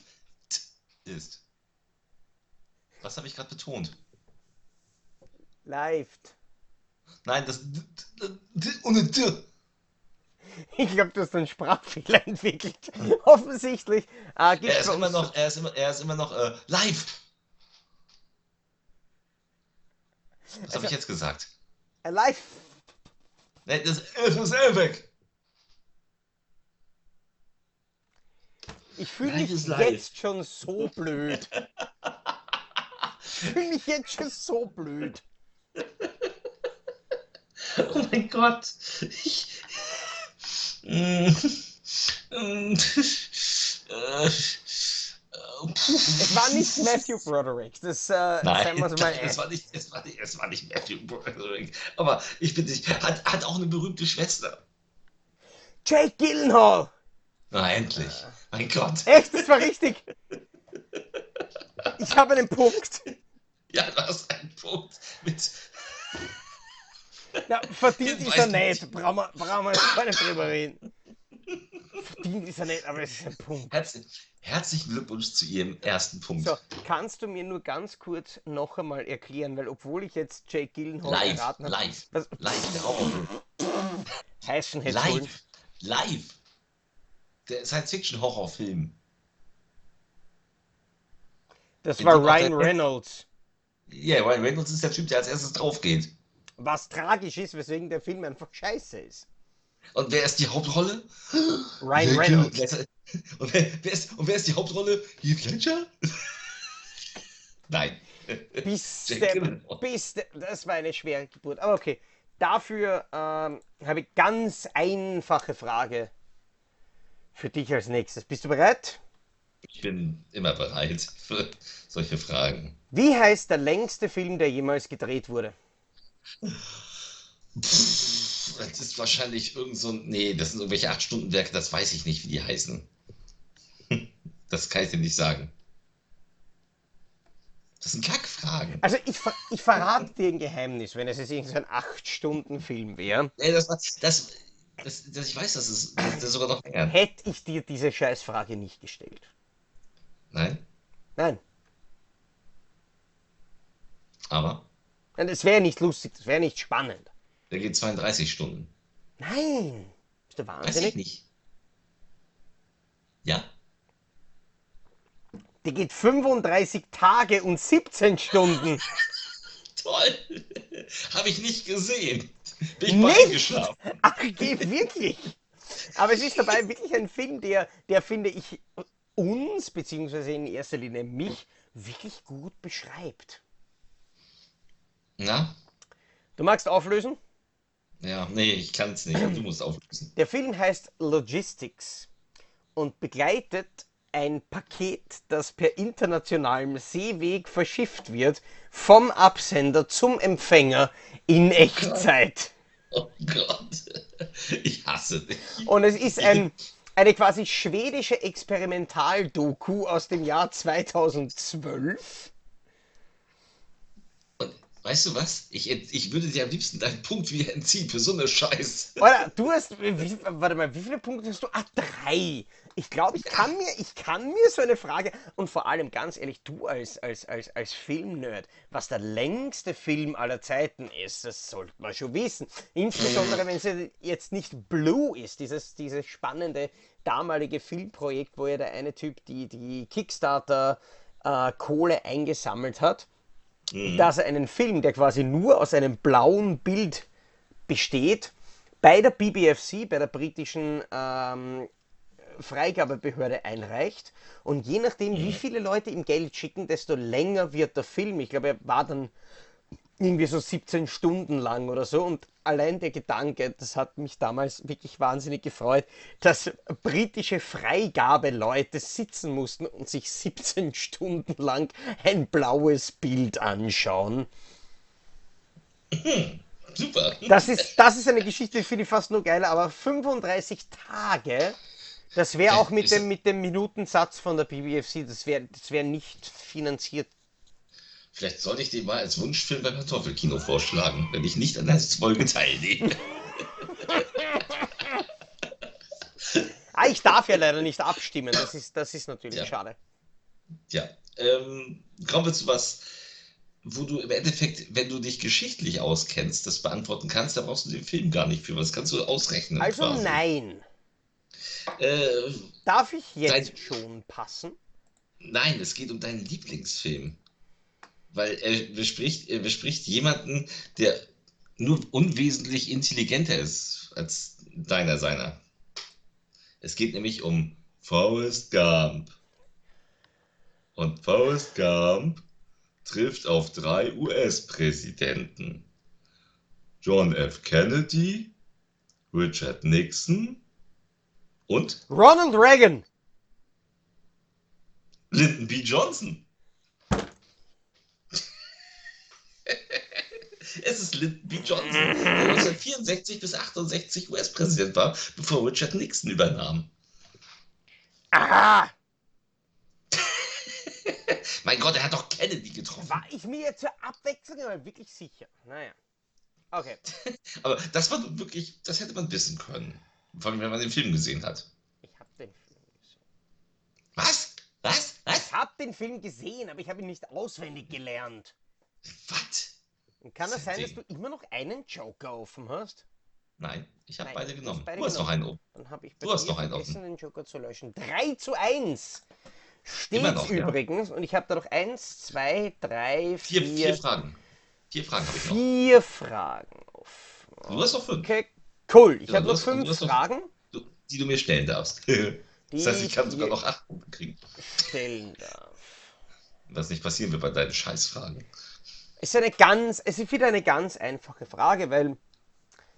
ist. Was habe ich gerade betont? live. Nein, das ohne D. Ich glaube, du hast einen Sprachfehler [laughs] entwickelt. [laughs] Offensichtlich. Gibt's Er ist immer noch, er ist immer, er ist immer noch äh, live. Was habe Also- ich jetzt gesagt? Äh, live. Nee, das ist er weg. Ich fühle mich live. jetzt schon so blöd. [laughs] Ich fühle mich jetzt schon so blöd. [laughs] Oh mein Gott. Ich. Mm, mm, äh, Es war nicht Matthew Broderick. Das, äh, Nein, mal es war nicht, es war nicht, es war nicht Matthew Broderick. Aber ich bin nicht, hat, hat auch eine berühmte Schwester. Jake Gyllenhaal. Na, endlich. Mein Gott. Echt, das war richtig. Ich habe einen Punkt. Ja, du hast einen Punkt mit. Ja, verdient ist er nicht. Brauchen wir, brauchen wir gar nicht drüber reden. Verdient ist er nicht, aber es ist ein Punkt. Herzlich, herzlichen Glückwunsch zu Ihrem ersten Punkt. So, kannst du mir nur ganz kurz noch einmal erklären, weil obwohl ich jetzt Jake Gyllenhaal Live, erraten habe, live, was live, der Horrorfilm. heißen hätte. Live, live. Der Science-Fiction-Horrorfilm. Das In war Ryan Reynolds. Ja, Ryan Reynolds ist der Typ, der als erstes drauf geht. Was tragisch ist, weswegen der Film einfach scheiße ist. Und wer ist die Hauptrolle? Ryan Reynolds. Und wer, wer, ist, und wer ist die Hauptrolle? Heath Ledger? [laughs] Nein. Bis, [laughs] der, bis der, das war eine schwere Geburt. Aber okay, dafür ähm, habe ich ganz einfache Frage für dich als nächstes. Bist du bereit? Ich bin immer bereit für solche Fragen. Wie heißt der längste Film, der jemals gedreht wurde? Pff, das ist wahrscheinlich irgend so ein. Nee, das sind irgendwelche 8-Stunden-Werke, das weiß ich nicht, wie die heißen. [laughs] Das kann ich dir nicht sagen. Das sind Kackfragen. Also ich, ver ich verrate dir ein Geheimnis, wenn es jetzt irgendein so 8-Stunden-Film wäre, Nee, das, das, das, das, ich weiß, das ist, das ist sogar noch länger. hätte ich dir diese Scheißfrage nicht gestellt. Nein, Nein. aber Das wäre nicht lustig, das wäre nicht spannend. der geht 32 Stunden. Nein. Bist du Weiß ich wahnsinnig? nicht. Ja? Die geht 35 Tage und 17 Stunden. [laughs] Toll! Habe ich nicht gesehen. Bin ich Nicht? mal eingeschlafen. Ach, geh wirklich. Aber es ist dabei wirklich ein Film, der, der finde ich, uns, beziehungsweise in erster Linie mich, wirklich gut beschreibt. Na? Du magst auflösen? Ja, nee, ich kann es nicht. Du musst auflösen. Der Film heißt Logistics und begleitet ein Paket, das per internationalem Seeweg verschifft wird, vom Absender zum Empfänger in Echtzeit. Oh Gott. Ich hasse dich. Und es ist ein, eine quasi schwedische Experimentaldoku aus dem Jahr 2012. Weißt du was? Ich, ich würde dir am liebsten deinen Punkt wieder entziehen für so eine Scheiße. Oder du hast, wie, warte mal, wie viele Punkte hast du? Ah, drei. Ich glaube, ich kann mir, ich kann mir so eine Frage und vor allem ganz ehrlich, du als, als, als, als Filmnerd, was der längste Film aller Zeiten ist, das sollte man schon wissen. Insbesondere, wenn es jetzt nicht Blue ist, dieses, dieses spannende damalige Filmprojekt, wo ja der eine Typ die, die Kickstarter äh, Kohle eingesammelt hat, dass er einen Film, der quasi nur aus einem blauen Bild besteht, bei der BBFC, bei der britischen ähm, Freigabebehörde einreicht. Und je nachdem, wie viele Leute ihm Geld schicken, desto länger wird der Film. Ich glaube, er war dann irgendwie so 17 Stunden lang oder so. Und allein der Gedanke, das hat mich damals wirklich wahnsinnig gefreut, dass britische Freigabeleute sitzen mussten und sich 17 [laughs] Stunden lang ein blaues Bild anschauen. [laughs] Super. Das ist, das ist eine Geschichte, die finde ich fast nur geiler, aber 35 Tage, das wäre auch mit dem, mit dem Minutensatz von der BBFC, das wäre das wär nicht finanziert. Vielleicht sollte ich den mal als Wunschfilm beim Kartoffelkino vorschlagen, wenn ich nicht an der Folge teilnehme. [laughs] Ah, ich darf ja leider nicht abstimmen, das ist, das ist natürlich Ja. schade. Tja, ähm, kommen wir zu was, wo du im Endeffekt, wenn du dich geschichtlich auskennst, das beantworten kannst, da brauchst du den Film gar nicht für. Was kannst du ausrechnen? Also quasi. nein. Äh, Darf ich jetzt Dein- schon passen? nein, es geht um deinen Lieblingsfilm. Weil er bespricht, er bespricht jemanden, der nur unwesentlich intelligenter ist als deiner seiner. Es geht nämlich um Forrest Gump. Und Forrest Gump trifft auf drei US-Präsidenten. John F. Kennedy, Richard Nixon und Ronald Reagan! Lyndon B. Johnson. Es ist Lyndon B. Johnson, der 1964 bis 68 US-Präsident war, bevor Richard Nixon übernahm. Aha! [laughs] Mein Gott, er hat doch Kennedy getroffen. War ich mir jetzt zur Abwechslung aber wirklich sicher? Naja. Okay. [laughs] Aber das war wirklich, das hätte man wissen können. Vor allem, wenn man den Film gesehen hat. Ich habe den Film gesehen. Was? Was? Was? Ich habe den Film gesehen, aber ich habe ihn nicht auswendig gelernt. Was? Und kann Das sein, ein dass du immer noch einen Joker offen hast? Nein, ich habe beide genommen. beide du hast noch genommen. einen oben. Dann habe ich bei Du hast noch einen vergessen, offen. den Joker zu löschen. 3 zu 1 steht noch, ja. übrigens. Und ich habe da noch 1, 2, 3, 4, Vier, Fragen. Vier Fragen habe ich noch. vier Fragen offen. Du hast noch fünf, Okay, cool. Ich Ja, habe noch fünf noch- Fragen die du mir stellen darfst. [laughs] das heißt, ich kann sogar noch acht Punkte kriegen. stellen darf. Was nicht passieren wird bei deinen Scheißfragen. Es ist eine ganz, es ist wieder eine ganz einfache Frage, weil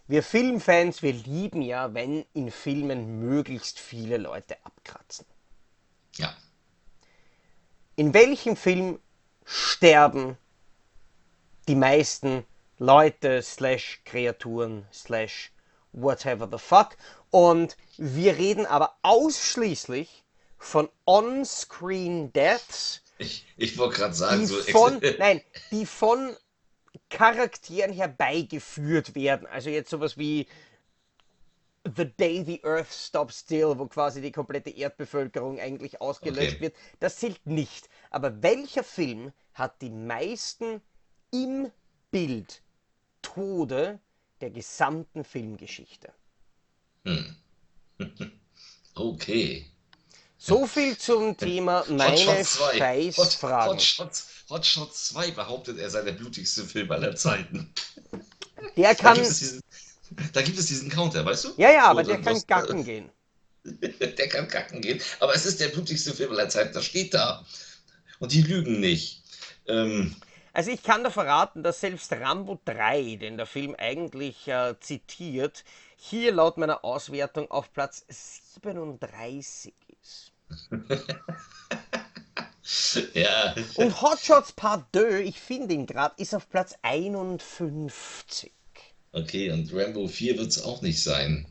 wir Filmfans, wir lieben ja, wenn in Filmen möglichst viele Leute abkratzen. Ja. In welchem Film sterben die meisten Leute, slash Kreaturen, slash whatever the fuck? Und wir reden aber ausschließlich von On-Screen Deaths, Ich, ich wollte gerade sagen, die so von, [laughs] nein, die von Charakteren herbeigeführt werden. Also jetzt sowas wie The Day the Earth Stops Still, wo quasi die komplette Erdbevölkerung eigentlich ausgelöscht Okay. wird. Das zählt nicht. Aber welcher Film hat die meisten im Bild Tode der gesamten Filmgeschichte? [laughs] Okay. So viel zum Thema meine Hot, Scheißfragen. Hot, Shots, Hot Shots 2 behauptet, er sei der blutigste Film aller Zeiten. Der Da kann, gibt es diesen, da gibt es diesen Counter, weißt du? ja, ja, aber Wo der kann was- gacken gehen. [laughs] Der kann kacken gehen. Aber es ist der blutigste Film aller Zeiten. Das steht da. Und die lügen nicht. Ähm, Also ich kann da verraten, dass selbst Rambo 3, den der Film eigentlich äh, zitiert, hier laut meiner Auswertung auf Platz 37 ist. [laughs] ja. Und Hotshots Part 2, ich finde ihn gerade, ist auf Platz 51. Okay, und Rambo 4 wird es auch nicht sein.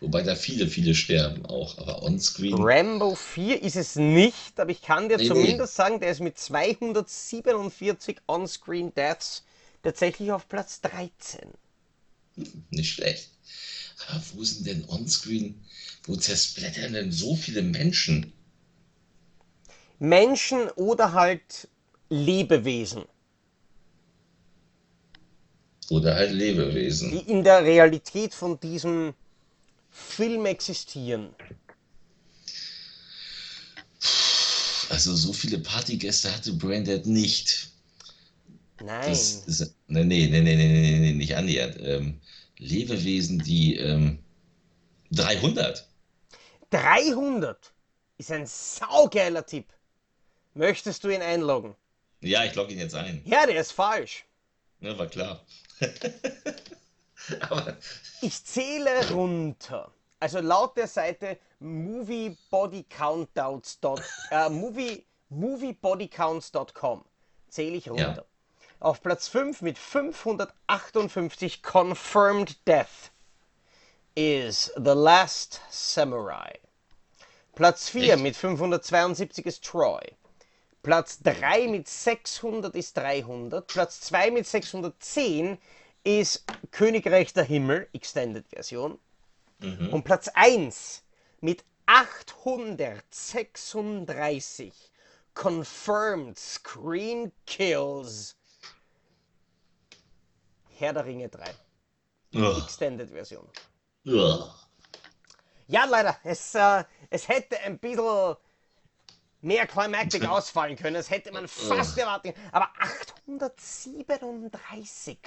Wobei da viele, viele sterben auch. Aber onscreen. Rambo 4 ist es nicht, aber ich kann dir Nee, nee. zumindest sagen, der ist mit 247 On-Screen Deaths tatsächlich auf Platz 13. Nicht schlecht. Aber wo sind denn onscreen? Wo zersplittern denn so viele Menschen? Menschen oder halt Lebewesen, Oder halt Lebewesen. die in der Realität von diesem Film existieren. Also so viele Partygäste hatte Braindead nicht. Nein. Das ist, nee, nee, nee, nee, nee, nee, nee, nicht annähernd. Ähm, Lebewesen, die ähm, 300. 300 ist ein saugeiler Tipp. Möchtest du ihn einloggen? Ja, ich logge ihn jetzt ein. Ja, der ist falsch. Ja, war klar. [laughs] [laughs] Ich zähle runter. Also laut der Seite moviebodycountdowns. Äh, movie, moviebodycounts.com zähle ich runter. Auf Platz 5 mit 558 Confirmed Death ist The Last Samurai. Platz 4 Echt? mit 572 ist Troy. Platz 3 mit 600 ist 300. Platz 2 mit 610 ist Königreich der Himmel, Extended Version. Und Platz 1 mit 836 Confirmed Screen Kills. Herr der Ringe 3, Ugh. Extended Version. Ugh. Ja, leider, es, äh, es hätte ein bisschen mehr climactic [laughs] ausfallen können. Das hätte man fast erwartet. Aber 837.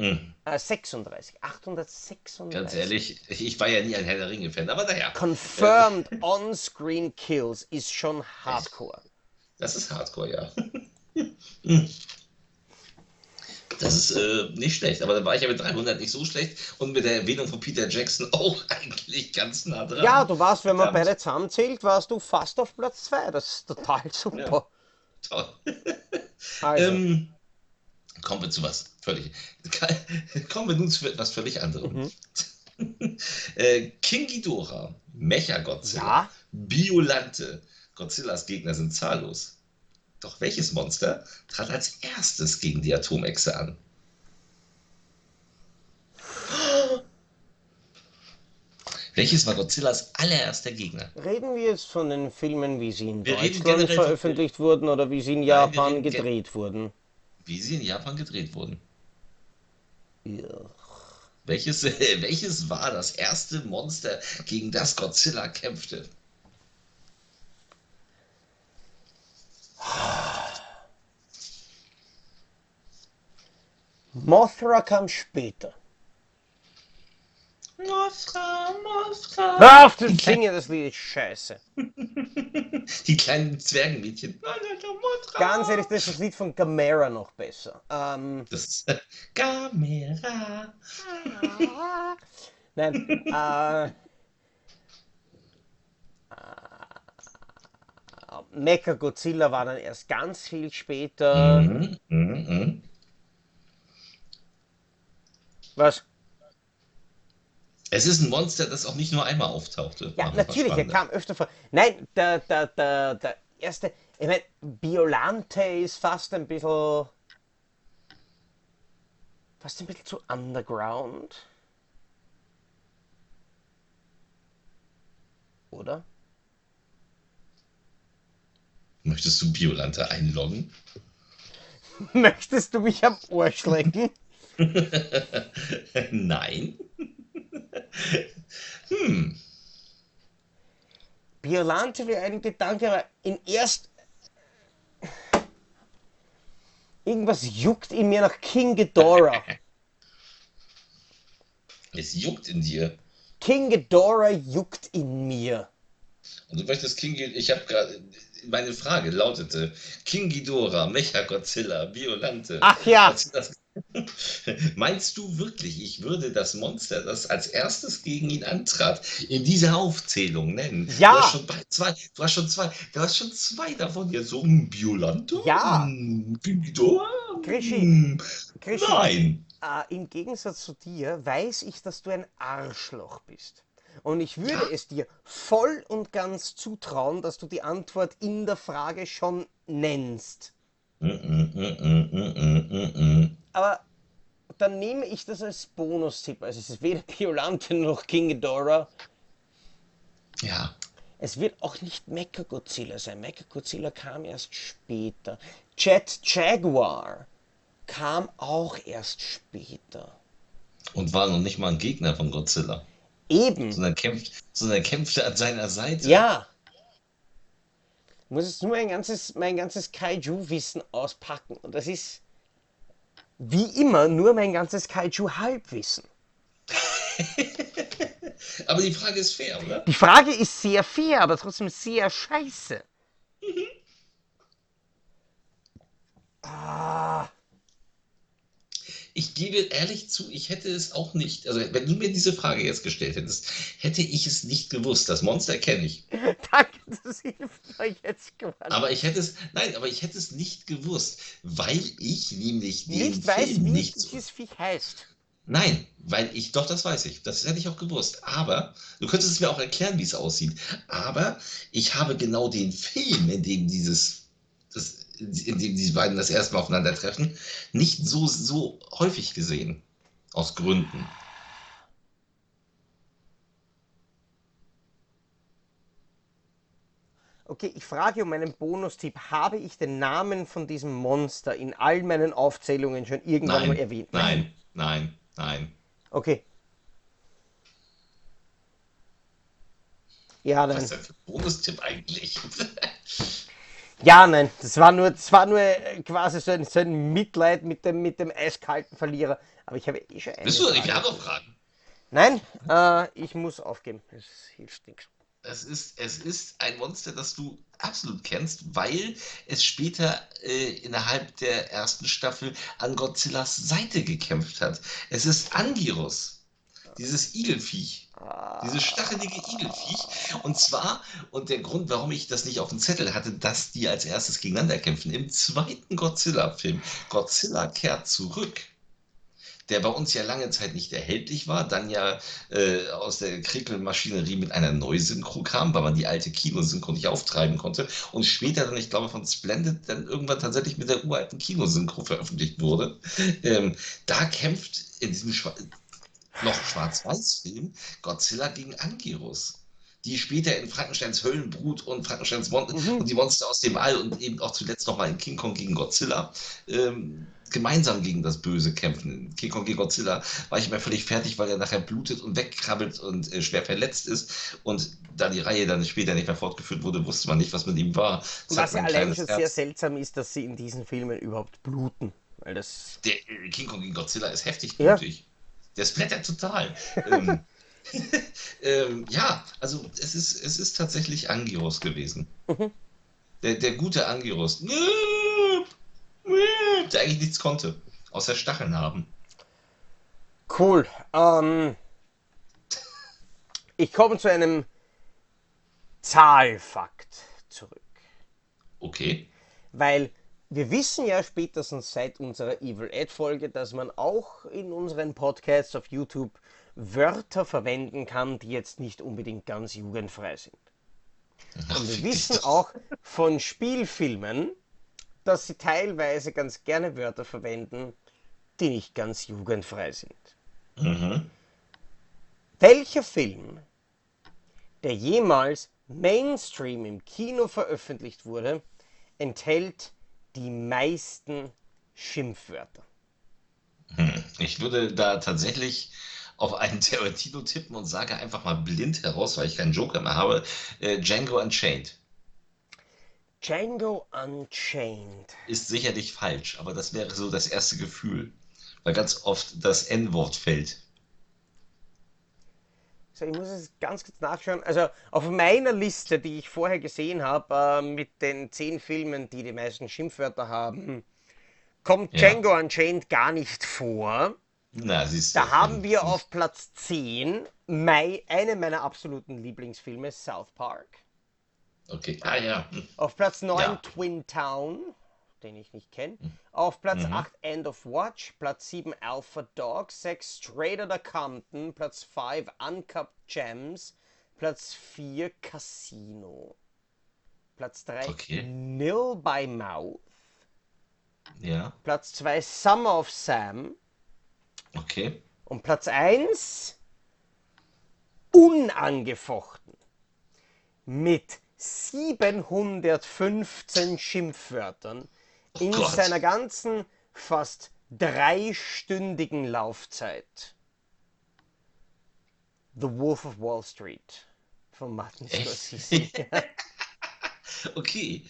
Hm, Äh, 36. 836. Ganz ehrlich, ich war ja nie ein Herr der Ringe-Fan, aber naja, Confirmed on-screen kills ist schon hardcore. das ist Hardcore, ja. [laughs] Das ist äh, nicht schlecht, aber dann war ich ja mit 300 nicht so schlecht und mit der Erwähnung von Peter Jackson [laughs] auch eigentlich ganz nah dran. Ja, du warst, wenn man Verdammt. beide zusammenzählt, warst du fast auf Platz 2. Das ist total super. Toll. Also, Ähm, kommen wir zu was völlig. [laughs] Kommen wir nun zu etwas völlig anderem. Mhm. [laughs] äh, King Ghidorah, Mecha-Godzilla, Ja. Biolante. Godzillas Gegner sind zahllos. Doch welches Monster trat als erstes gegen die Atomechse an? [gasps] Welches war Godzillas allererster Gegner? reden wir jetzt von den Filmen, wie sie in Wir Deutschland veröffentlicht wurden oder wie sie in Japan gen- gedreht wurden? Wie sie in Japan gedreht wurden. Ja. Welches, [laughs] welches war das erste Monster, gegen das Godzilla kämpfte? Mothra kam später. Mothra, Mothra. Hör auf zu singen, das Lied ist scheiße. [laughs] Die kleinen Zwergenmädchen. Ganz ehrlich, das ist das Lied von Gamera noch besser. Ähm, Das ist äh, Gamera. [laughs] nein, äh, Mecha Godzilla war dann erst ganz viel später. Mhm, mhm, mhm. Was? Es ist ein Monster, das auch nicht nur einmal auftauchte. Ja, natürlich, er kam öfter vor. Nein, der, der, der, der erste, ich meine, Biolante ist fast ein bisschen, fast ein bisschen zu underground. Oder? Möchtest du Biolante einloggen? [laughs] Möchtest du mich am Ohr schlecken? [laughs] Nein. [laughs] hm. Biolante wäre ein Gedanke, aber in erst. Irgendwas juckt in mir nach King Ghidorah. [laughs] Es juckt in dir. King Ghidorah juckt in mir. Und du möchtest King Ghidorah. Ich habe gerade. Meine Frage lautete: King Ghidorah, Mecha Godzilla, Biolante. Ach ja. Was ist das? [laughs] Meinst du wirklich, ich würde das Monster, das als erstes gegen ihn antrat, in dieser Aufzählung nennen? Ja. Du hast schon zwei, du hast schon zwei, du hast schon zwei davon jetzt so hm, Biolante? Ja. Hm, King Ghidorah? Krischi. Hm, Krischi, Nein. äh, im Gegensatz zu dir weiß ich, dass du ein Arschloch bist. Und ich würde es dir voll und ganz zutrauen, dass du die Antwort in der Frage schon nennst. Aber dann nehme ich das als Bonustipp. Also es ist weder Biolante noch King Ghidorah. Ja. Es wird auch nicht Mechagodzilla sein. Mechagodzilla kam erst später. Jet Jaguar kam auch erst später. Und war noch nicht mal ein Gegner von Godzilla, Eben. sondern kämpft, sondern kämpfte an seiner Seite. Ja. Ich muss jetzt nur mein ganzes, mein ganzes Kaiju-Wissen auspacken. Und das ist wie immer nur mein ganzes Kaiju-Halbwissen. [laughs] Aber die Frage ist fair, oder? Die Frage ist sehr fair, aber trotzdem sehr scheiße. Ah, Ich gebe ehrlich zu, ich hätte es auch nicht. Also, wenn du mir diese Frage jetzt gestellt hättest, hätte ich es nicht gewusst. Das Monster kenne ich. [laughs] danke, [laughs] das hilft euch jetzt geworden. Aber ich hätte es, nein, aber ich hätte es nicht gewusst, weil ich nämlich den nicht weiß, Film wie nicht so. dieses Viech heißt. Nein, weil ich, doch, das weiß ich. Das hätte ich auch gewusst. Aber, du könntest es mir auch erklären, wie es aussieht. Aber ich habe genau den Film, in dem dieses, das, in dem diese beiden das erste Mal aufeinandertreffen, nicht so, so häufig gesehen. Aus Gründen. Okay, ich frage um einen Bonustipp. Habe ich den Namen von diesem Monster in all meinen Aufzählungen schon irgendwann mal Nein, erwähnt? nein, nein, nein. Okay. Ja, Was nein. ist denn für ein Bonustipp eigentlich? [laughs] Ja, nein. Das war nur, das war nur äh, quasi so ein, so ein Mitleid mit dem, mit dem eiskalten Verlierer. Aber ich habe eh schon eine Bist du, Frage. wir haben noch Fragen. Nein, äh, ich muss aufgeben. Es hilft nichts. Es ist, es ist ein Monster, das du absolut kennst, weil es später äh, innerhalb der ersten Staffel an Godzillas Seite gekämpft hat. Es ist Anguirus, dieses Igelfiech. Dieses stachelige Igelfiech. Und zwar, und der Grund, warum ich das nicht auf dem Zettel hatte, dass die als erstes gegeneinander kämpfen, im zweiten Godzilla-Film. Godzilla kehrt zurück. Der bei uns ja lange Zeit nicht erhältlich war, dann ja äh, aus der Krickelmaschinerie mit einer Neusynchro kam, weil man die alte Kinosynchro nicht auftreiben konnte. Und später dann, ich glaube, von Splendid dann irgendwann tatsächlich mit der uralten Kinosynchro veröffentlicht wurde. Ähm, da kämpft in diesem Schwa noch Schwarz-Weiß-Film Godzilla gegen Anguirus. Die später in Frankensteins Höllenbrut und Frankensteins Mon und die Monster aus dem All und eben auch zuletzt nochmal in King Kong gegen Godzilla ähm, gemeinsam gegen das Böse kämpfen. In King Kong gegen Godzilla war ich immer völlig fertig, weil er nachher blutet und wegkrabbelt und äh, schwer verletzt ist. Und da die Reihe dann später nicht mehr fortgeführt wurde, wusste man nicht, was mit ihm war. Das Was ja allein schon Herz- sehr seltsam ist, dass sie in diesen Filmen überhaupt bluten. Weil das. Der äh, King Kong gegen Godzilla ist heftig Ja. blutig. Der splattert total. ähm, [laughs] ähm, ja, also es ist, es ist tatsächlich Angiros gewesen. Der, der gute Angiros. Der eigentlich nichts konnte, außer Stacheln haben. Cool. Ähm, ich komme zu einem Zahlfakt zurück. Okay. Weil wir wissen ja spätestens seit unserer Evil Ed Folge, dass man auch in unseren Podcasts auf YouTube Wörter verwenden kann, die jetzt nicht unbedingt ganz jugendfrei sind. Und wir wissen auch von Spielfilmen, dass sie teilweise ganz gerne Wörter verwenden, die nicht ganz jugendfrei sind. Mhm. Welcher Film, der jemals Mainstream im Kino veröffentlicht wurde, enthält die meisten Schimpfwörter? Hm. Ich würde da tatsächlich auf einen Tarantino tippen und sage einfach mal blind heraus, weil ich keinen Joker mehr habe, äh, Django Unchained. Django Unchained. Ist sicherlich falsch, aber das wäre so das erste Gefühl, weil ganz oft das N-Wort fällt. So, ich muss es ganz kurz nachschauen. Also auf meiner Liste, die ich vorher gesehen habe, äh, mit den zehn Filmen, die die meisten Schimpfwörter haben, kommt Ja. Django Unchained gar nicht vor. Na, siehst Da du. haben wir auf Platz 10 Mai, eine meiner absoluten Lieblingsfilme, South Park. Okay, ah ja. Auf Platz 9 Ja. Twin Town, den ich nicht kenne. Auf Platz Mhm. 8 End of Watch. Platz 7 Alpha Dog. 6 Straight Outta Compton. Platz 5 Uncupped Gems. Platz 4 Casino. Platz 3 Okay. Nil by Mouth. Ja, Platz 2 Summer of Sam. okay. Und Platz 1 unangefochten mit 715 Schimpfwörtern in Gott. seiner ganzen fast dreistündigen Laufzeit. The Wolf of Wall Street von Martin? Scorsese. [laughs] [laughs] Okay.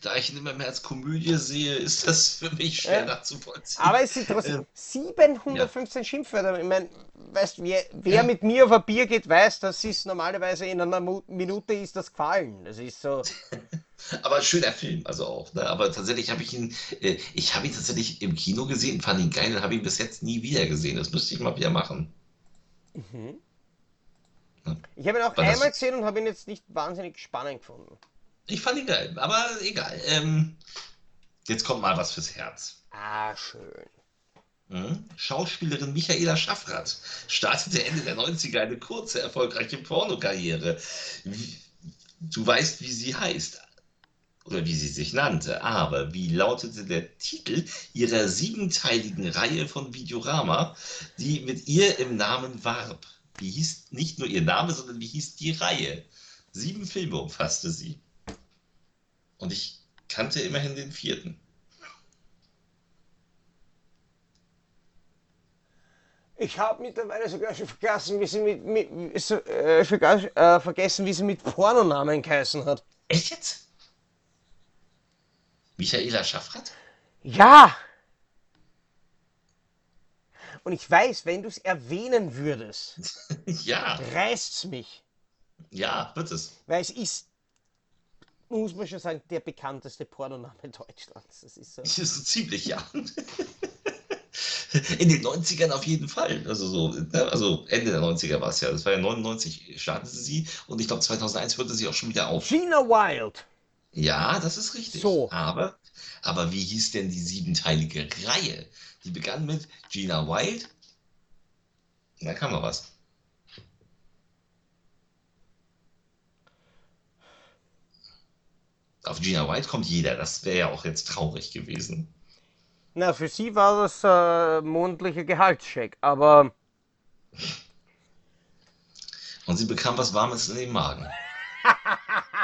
Da ich ihn immer mehr als Komödie sehe, ist das für mich schwer Ja. nachzuvollziehen. Aber es sind trotzdem 715 Schimpfwörter. Ich meine, weißt, wer, wer Ja. mit mir auf ein Bier geht, weiß, dass es normalerweise in einer Minute ist das gefallen. Das ist so. [laughs] Aber ein schöner Film, also auch. Ne? Aber tatsächlich habe ich ihn, äh, ich habe ihn tatsächlich im Kino gesehen, fand ihn geil und habe ihn bis jetzt nie wieder gesehen. Das müsste ich mal wieder machen. Ich habe ihn auch das- einmal gesehen und habe ihn jetzt nicht wahnsinnig spannend gefunden. Ich fand ihn geil, aber egal. Ähm, jetzt kommt mal was fürs Herz. Ah, schön. Mhm. Schauspielerin Michaela Schaffrath startete Ende der 90er eine kurze, erfolgreiche Pornokarriere. Du weißt, wie sie heißt. Oder wie sie sich nannte. Aber wie lautete der Titel ihrer siebenteiligen Reihe von Videorama, die mit ihr im Namen warb? Wie hieß nicht nur ihr Name, sondern wie hieß die Reihe? Sieben Filme umfasste sie. Und ich kannte immerhin den vierten. Ich habe mittlerweile sogar schon vergessen, wie sie mit, mit so, äh, sogar, äh, vergessen, wie sie mit Pornonamen geheißen hat. Echt jetzt? Michaela Schaffrath? Ja! Und ich weiß, wenn du es erwähnen würdest, [laughs] Ja, reißt's mich. ja, wird es. Weil es ist, muss man schon sagen, der bekannteste Pornoname Deutschlands. Das ist so. Das ist so ziemlich, ja. In den 90ern auf jeden Fall. Also so, ne, also Ende der 90er war es ja. Das war ja 99 startete sie und ich glaube 2001 hörte sie auch schon wieder auf. Gina Wild. Ja, das ist richtig. So. Aber, aber wie hieß denn die siebenteilige Reihe? Die begann mit Gina Wild. Da kam noch was. Auf Gina Wild kommt jeder. Das wäre ja auch jetzt traurig gewesen. Na, für sie war das äh, monatlicher Gehaltscheck, aber Und sie bekam was Warmes in den Magen. [laughs]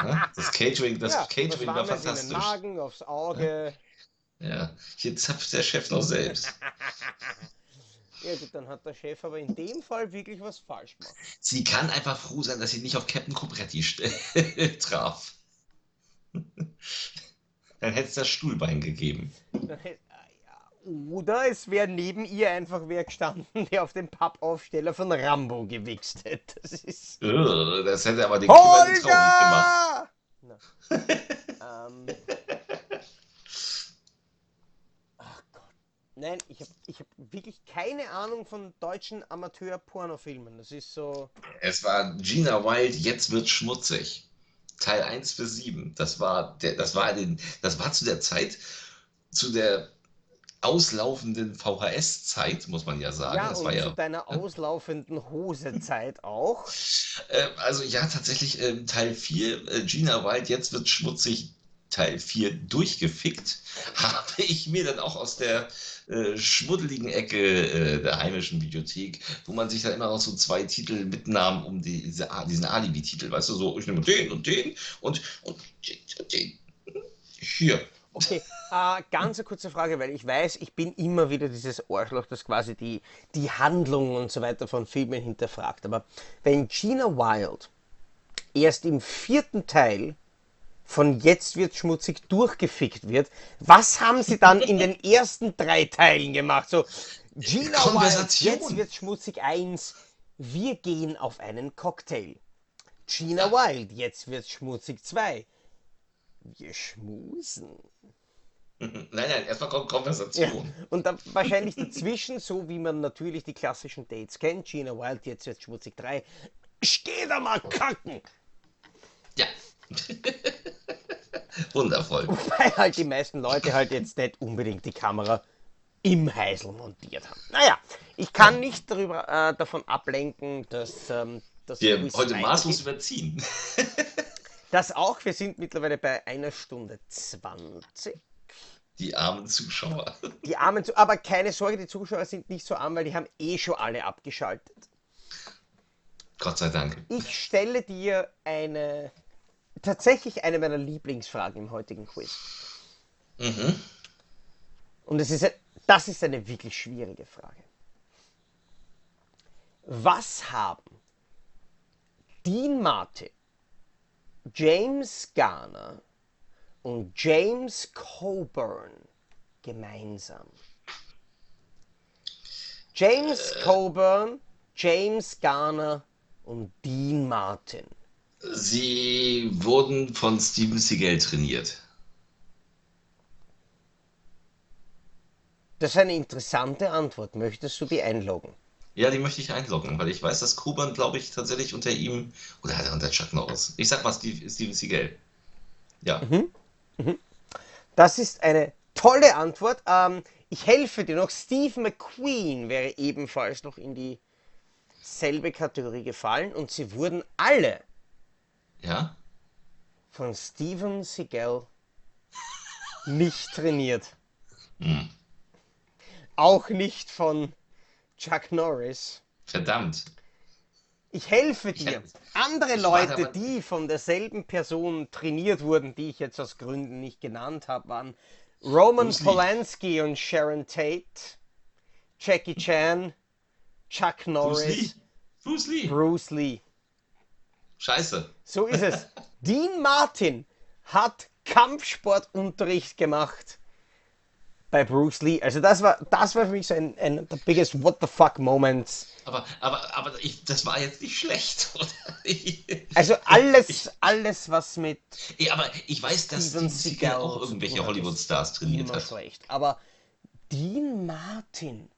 Ja, das Catering, das ja, Catering war Warmes in den fantastisch. Magen, aufs Auge. Ja, hier zapft der Chef noch selbst. [laughs] Ja gut, dann hat der Chef aber in dem Fall wirklich was falsch gemacht. Sie kann einfach froh sein, dass sie nicht auf Captain Cobretti [laughs] traf. [laughs] Dann hätte es das Stuhlbein gegeben. Ah, Oder es wäre neben ihr einfach wer gestanden, der auf dem Pappaufsteller von Rambo gewichst hätte. Das ist. Das hätte aber den Kindern traurig gemacht. Holger! [laughs] Ähm. Ach Gott. Nein, ich habe ich hab wirklich keine Ahnung von deutschen Amateur-Pornofilmen. Das ist so. Es war Gina Wild, jetzt wird schmutzig. Teil 1 bis 7. Das war, der, das, war den, das war zu der Zeit, zu der auslaufenden VHS-Zeit, muss man ja sagen. Ja, das und war zu ja, deiner auslaufenden Hosezeit [laughs] auch. äh, also ja, tatsächlich ähm, Teil 4, äh, Gina Wild, jetzt wird schmutzig, Teil 4 durchgefickt, [laughs] habe ich mir dann auch aus der äh, schmuddeligen Ecke äh, der heimischen Bibliothek, wo man sich dann immer noch so zwei Titel mitnahm, um die, diese, A- diesen Alibi-Titel, weißt du, so, ich nehme den und den und, und den und den. Hier. Okay, äh, ganz eine kurze Frage, weil ich weiß, ich bin immer wieder dieses Arschloch, das quasi die, die Handlung und so weiter von Filmen hinterfragt. Aber wenn Gina Wild erst im vierten Teil von Jetzt wird schmutzig durchgefickt wird, was haben sie dann in den [laughs] ersten drei Teilen gemacht? So, Gina Wild, jetzt wird schmutzig 1, wir gehen auf einen Cocktail. Gina Wild, jetzt wird schmutzig 2, wir schmusen. Nein, nein, erstmal kommt Ja. Konversation. Und dann [laughs] wahrscheinlich dazwischen, so wie man natürlich die klassischen Dates kennt, Gina Wild, jetzt wird schmutzig 3. Ich geh da mal kacken! Ja. [laughs] Wundervoll. Weil halt die meisten Leute halt jetzt nicht unbedingt die Kamera im Heisel montiert haben. Naja, ich kann nicht darüber, äh, davon ablenken, dass ähm, das Wir heute maßlos überziehen. [laughs] Das auch, wir sind mittlerweile bei einer Stunde 20. Die armen Zuschauer. Die armen, Zu aber keine Sorge, die Zuschauer sind nicht so arm, weil die haben eh schon alle abgeschaltet. Gott sei Dank. Ich stelle dir eine, tatsächlich eine meiner Lieblingsfragen im heutigen Quiz. Mhm. Und es ist, das ist eine wirklich schwierige Frage. Was haben Dean Martin, James Garner und James Coburn gemeinsam? James Coburn, James Garner und Dean Martin. Sie wurden von Steven Seagal trainiert. Das ist eine interessante Antwort. Möchtest du die einloggen? Ja, die möchte ich einloggen, weil ich weiß, dass Kuban, glaube ich, tatsächlich unter ihm oder hat er unter Chuck Norris. Ich sag mal Steve, Steven Seagal. Ja. Das ist eine tolle Antwort. Ähm, ich helfe dir noch. Steve McQueen wäre ebenfalls noch in dieselbe Kategorie gefallen und sie wurden alle Ja? von Steven Seagal nicht trainiert. Hm. Auch nicht von Chuck Norris. Verdammt. Ich helfe dir. Andere ich warte Leute, aber- die von derselben Person trainiert wurden, die ich jetzt aus Gründen nicht genannt habe, waren Roman Bruce. Polanski und Sharon Tate, Jackie Chan, Chuck Bruce Norris, Lee. Bruce Lee. Bruce Lee. Scheiße. So ist es. [laughs] Dean Martin hat Kampfsportunterricht gemacht bei Bruce Lee. Also das war, das war für mich so ein, ein the biggest what the fuck moments. Aber, aber, aber ich, das war jetzt nicht schlecht, [laughs] oder? Also alles, alles was mit Ja, aber ich weiß, dass Steven Seagal auch irgendwelche Hollywood-Stars trainiert hat. schlecht. Aber Dean Martin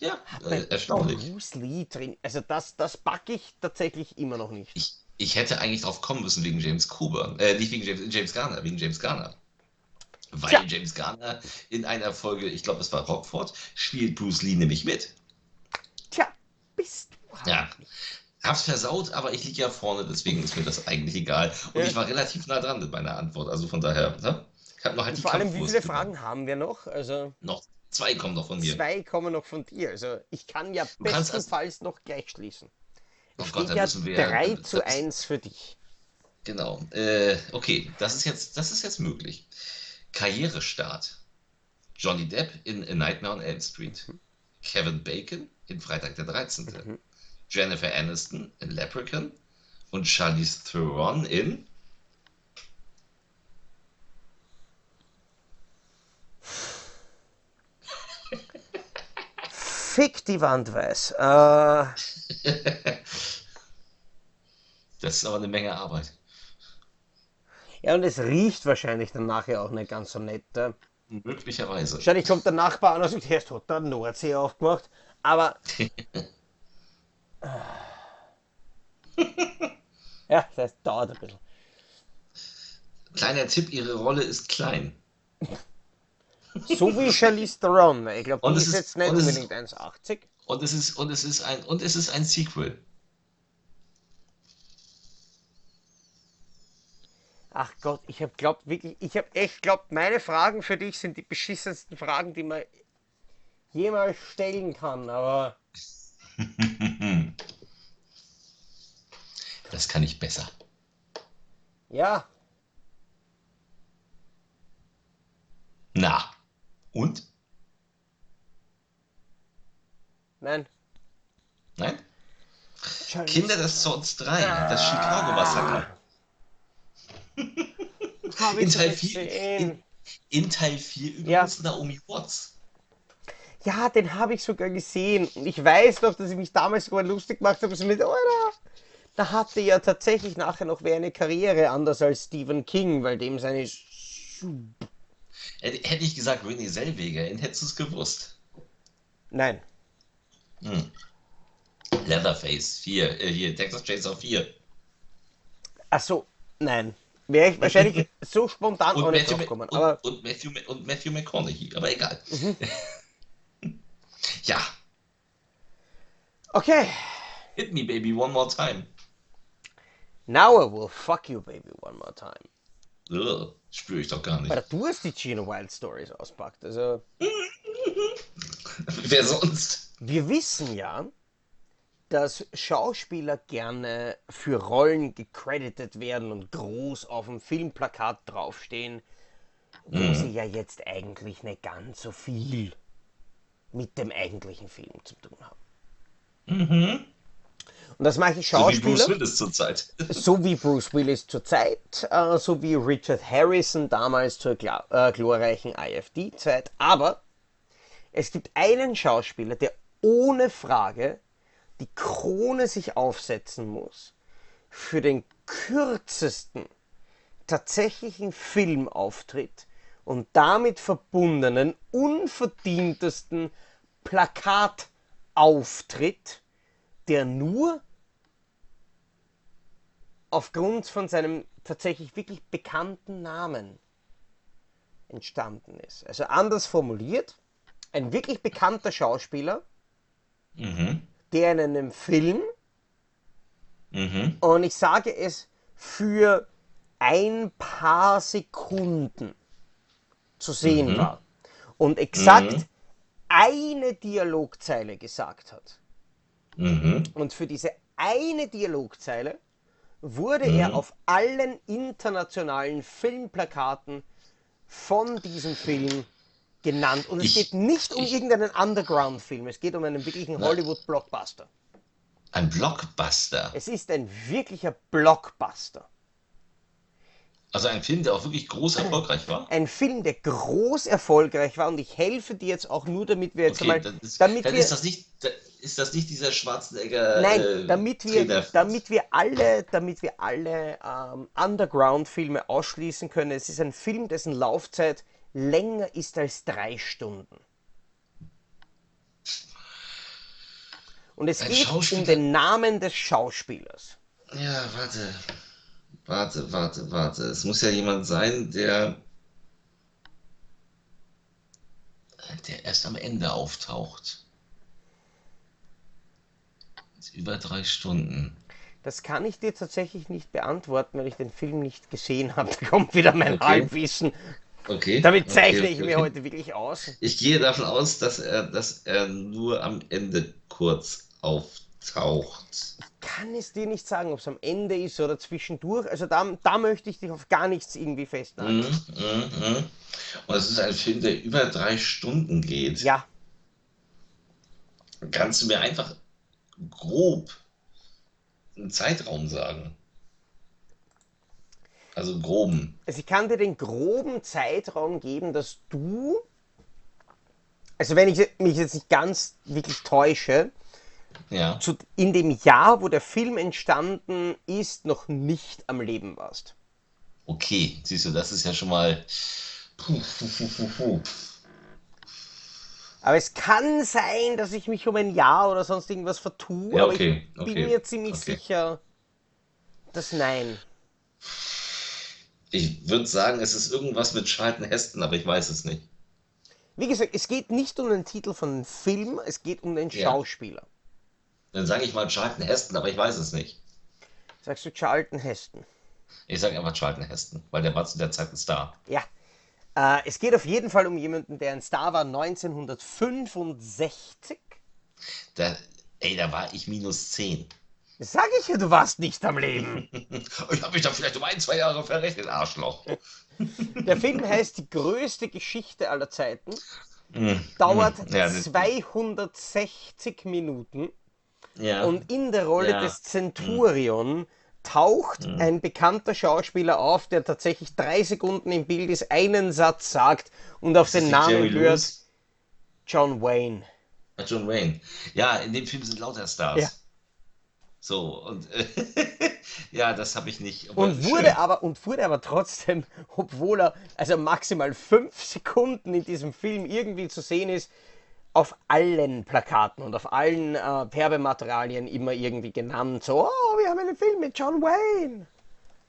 Ja, äh, erstaunlich. Bruce Lee drin. Also das, das packe ich tatsächlich immer noch nicht. Ich, ich hätte eigentlich drauf kommen müssen wegen James Coburn. Äh, nicht wegen James, James Garner, wegen James Garner. Weil Tja. James Garner in einer Folge, ich glaube, es war Rockford, spielt Bruce Lee nämlich mit. Tja, bist du halt Ja. Hab's versaut, aber ich liege ja vorne, deswegen ist mir das eigentlich egal. Und Ja. ich war relativ nah dran mit meiner Antwort. Also von daher, ne? Ich habe noch halt Und die vor allem, wie viele. Fragen haben wir noch? Also Noch zwei kommen noch von mir. zwei kommen noch von dir. Also ich kann ja Du bestenfalls noch gleich schließen. Oh Gott, ja wir 3 das- zu 1 für dich. Genau. Äh, okay, das ist jetzt, das ist jetzt möglich. Karrierestart. Johnny Depp in A Nightmare on Elm Street. Kevin Bacon in Freitag der 13. Jennifer Aniston in Leprechaun. Und Charlize Theron in Fick die Wand weiß. Äh, [laughs] Das ist aber eine Menge Arbeit. ja, und es riecht wahrscheinlich dann nachher auch nicht ganz so nett. Äh. Möglicherweise. Wahrscheinlich kommt der Nachbar an und sagt, erst hat der Nordsee aufgemacht. Aber. [laughs] ja, das dauert ein bisschen. Kleiner Tipp, ihre Rolle ist klein. [laughs] So wie Charlize Theron. Ich glaube, die es ist ist- jetzt nicht unbedingt 1,80. Und es ist, und es ist ein, und es ist ein Sequel. Ach Gott, ich habe glaubt wirklich, ich habe echt glaubt, meine Fragen für dich sind die beschissensten Fragen, die man jemals stellen kann. Aber [laughs] Das kann ich besser. ja, Na. Und? nein. Nein? Charlize- Kinder des Zorns 3, das Chicago-Massaker. Ich In Teil nicht 4, gesehen. in, in Teil 4 Ja. übrigens Naomi Watts. Ja, den habe ich sogar gesehen. Und ich weiß noch, dass ich mich damals sogar lustig gemacht habe, so mit, Alter, da hatte ja tatsächlich nachher noch wer eine Karriere, anders als Stephen King, weil dem seine... Hätte ich gesagt, René Selweger, hättest du es gewusst. Nein. Hm. Leatherface 4, äh, hier, Texas Chainsaw 4. Ach so, nein. Wäre ich wahrscheinlich [laughs] so spontan auch Und nicht Matthew, drauf Ma- gekommen. und, Aber und, Matthew, Ma- und Matthew McConaughey, aber egal. [laughs] ja, okay. hit me baby one more time. Now I will fuck you, baby, one more time. Ugh, spüre ich doch gar nicht. Weil du hast die Gino Wild Stories auspackt. Also, [laughs] Wer sonst? wir wissen ja, dass Schauspieler gerne für Rollen gecredited werden und groß auf dem Filmplakat draufstehen, wo sie ja jetzt eigentlich nicht ganz so viel mit dem eigentlichen Film zu tun haben. Und das mache ich So wie Schauspieler. Bruce Willis zurzeit. [laughs] so wie Bruce Willis zur Zeit, äh, so wie Richard Harrison damals zur äh, glorreichen IFD-Zeit. Aber es gibt einen Schauspieler, der ohne Frage die Krone sich aufsetzen muss für den kürzesten tatsächlichen Filmauftritt und damit verbundenen unverdientesten Plakatauftritt, der nur aufgrund von seinem tatsächlich wirklich bekannten Namen entstanden ist. Also anders formuliert, ein wirklich bekannter Schauspieler, Mhm. der in einem Film, Mhm. und ich sage es für ein paar Sekunden zu sehen war und exakt eine Dialogzeile gesagt hat. Mhm. Und für diese eine Dialogzeile wurde er auf allen internationalen Filmplakaten von diesem Film genannt. Und es Ich- geht nicht um ich- irgendeinen Underground-Film, es geht um einen wirklichen Hollywood-Blockbuster. Ein Blockbuster. Es ist ein wirklicher Blockbuster. Also ein Film, der auch wirklich groß erfolgreich war. Ein Film, der groß erfolgreich war und ich helfe dir jetzt auch nur, damit wir jetzt Okay, einmal, dann, ist, damit dann wir, ist das nicht, ist das nicht dieser Schwarzenegger. Nein, äh, damit wir, Trainer- damit wir alle, damit wir alle ähm, Underground-Filme ausschließen können. Es ist ein Film, dessen Laufzeit länger ist als drei Stunden. Und es Ein geht um den Namen des Schauspielers. Ja, warte. Warte, warte, warte. Es muss ja jemand sein, der. der erst am Ende auftaucht. Über drei Stunden. Das kann ich dir tatsächlich nicht beantworten, weil ich den Film nicht gesehen habe. [laughs] Da kommt wieder mein Okay. Halbwissen. Okay. Damit zeichne okay, ich mir heute wirklich aus. Ich gehe davon aus, dass er, dass er nur am Ende kurz auftaucht. Kann es dir nicht sagen, ob es am Ende ist oder zwischendurch. Also da, da möchte ich dich auf gar nichts irgendwie festnageln. Mhm, mhm, mhm. Und es ist ein Film, der über drei Stunden geht. Ja, Kannst du mir einfach grob einen Zeitraum sagen? Also groben. also ich kann dir den groben Zeitraum geben, dass du also wenn ich mich jetzt nicht ganz wirklich täusche, Ja. zu, in dem Jahr, wo der Film entstanden ist, noch nicht am Leben warst. Okay, siehst du, das ist ja schon mal. Puh, puh, puh. Aber es kann sein, dass ich mich um ein Jahr oder sonst irgendwas vertue, Ja, aber okay, ich bin okay, mir ziemlich okay. sicher, dass nein. Ich würde sagen, es ist irgendwas mit Charlton Heston, aber ich weiß es nicht. Wie gesagt, es geht nicht um den Titel von dem Film, es geht um den. Schauspieler. Dann sage ich mal Charlton Heston, aber ich weiß es nicht. Sagst du Charlton Heston? Ich sage einfach Charlton Heston, weil der war zu der Zeit ein Star. Ja. Äh, es geht auf jeden Fall um jemanden, der ein Star war 1965. Da, ey, da war ich minus 10. Das sag ich ja, du warst nicht am Leben. [laughs] Ich habe mich da vielleicht um ein, zwei Jahre verrechnet, Arschloch. [laughs] Der Film heißt Die größte Geschichte aller Zeiten, Hm, dauert ja, das- 260 Minuten Ja. und in der Rolle Ja. des Centurion taucht ein bekannter Schauspieler auf, der tatsächlich drei Sekunden im Bild ist, einen Satz sagt und auf den Namen Jerry hört Lewis? John Wayne. Ah, John Wayne. Ja, in dem Film sind lauter Stars. Ja. So, und [laughs] ja, das habe ich nicht. Und schön. [laughs] wurde aber, und wurde aber trotzdem, [laughs] obwohl er also maximal fünf Sekunden in diesem Film irgendwie zu sehen ist, auf allen Plakaten und auf allen äh, Werbematerialien immer irgendwie genannt. So, oh, wir haben einen Film mit John Wayne.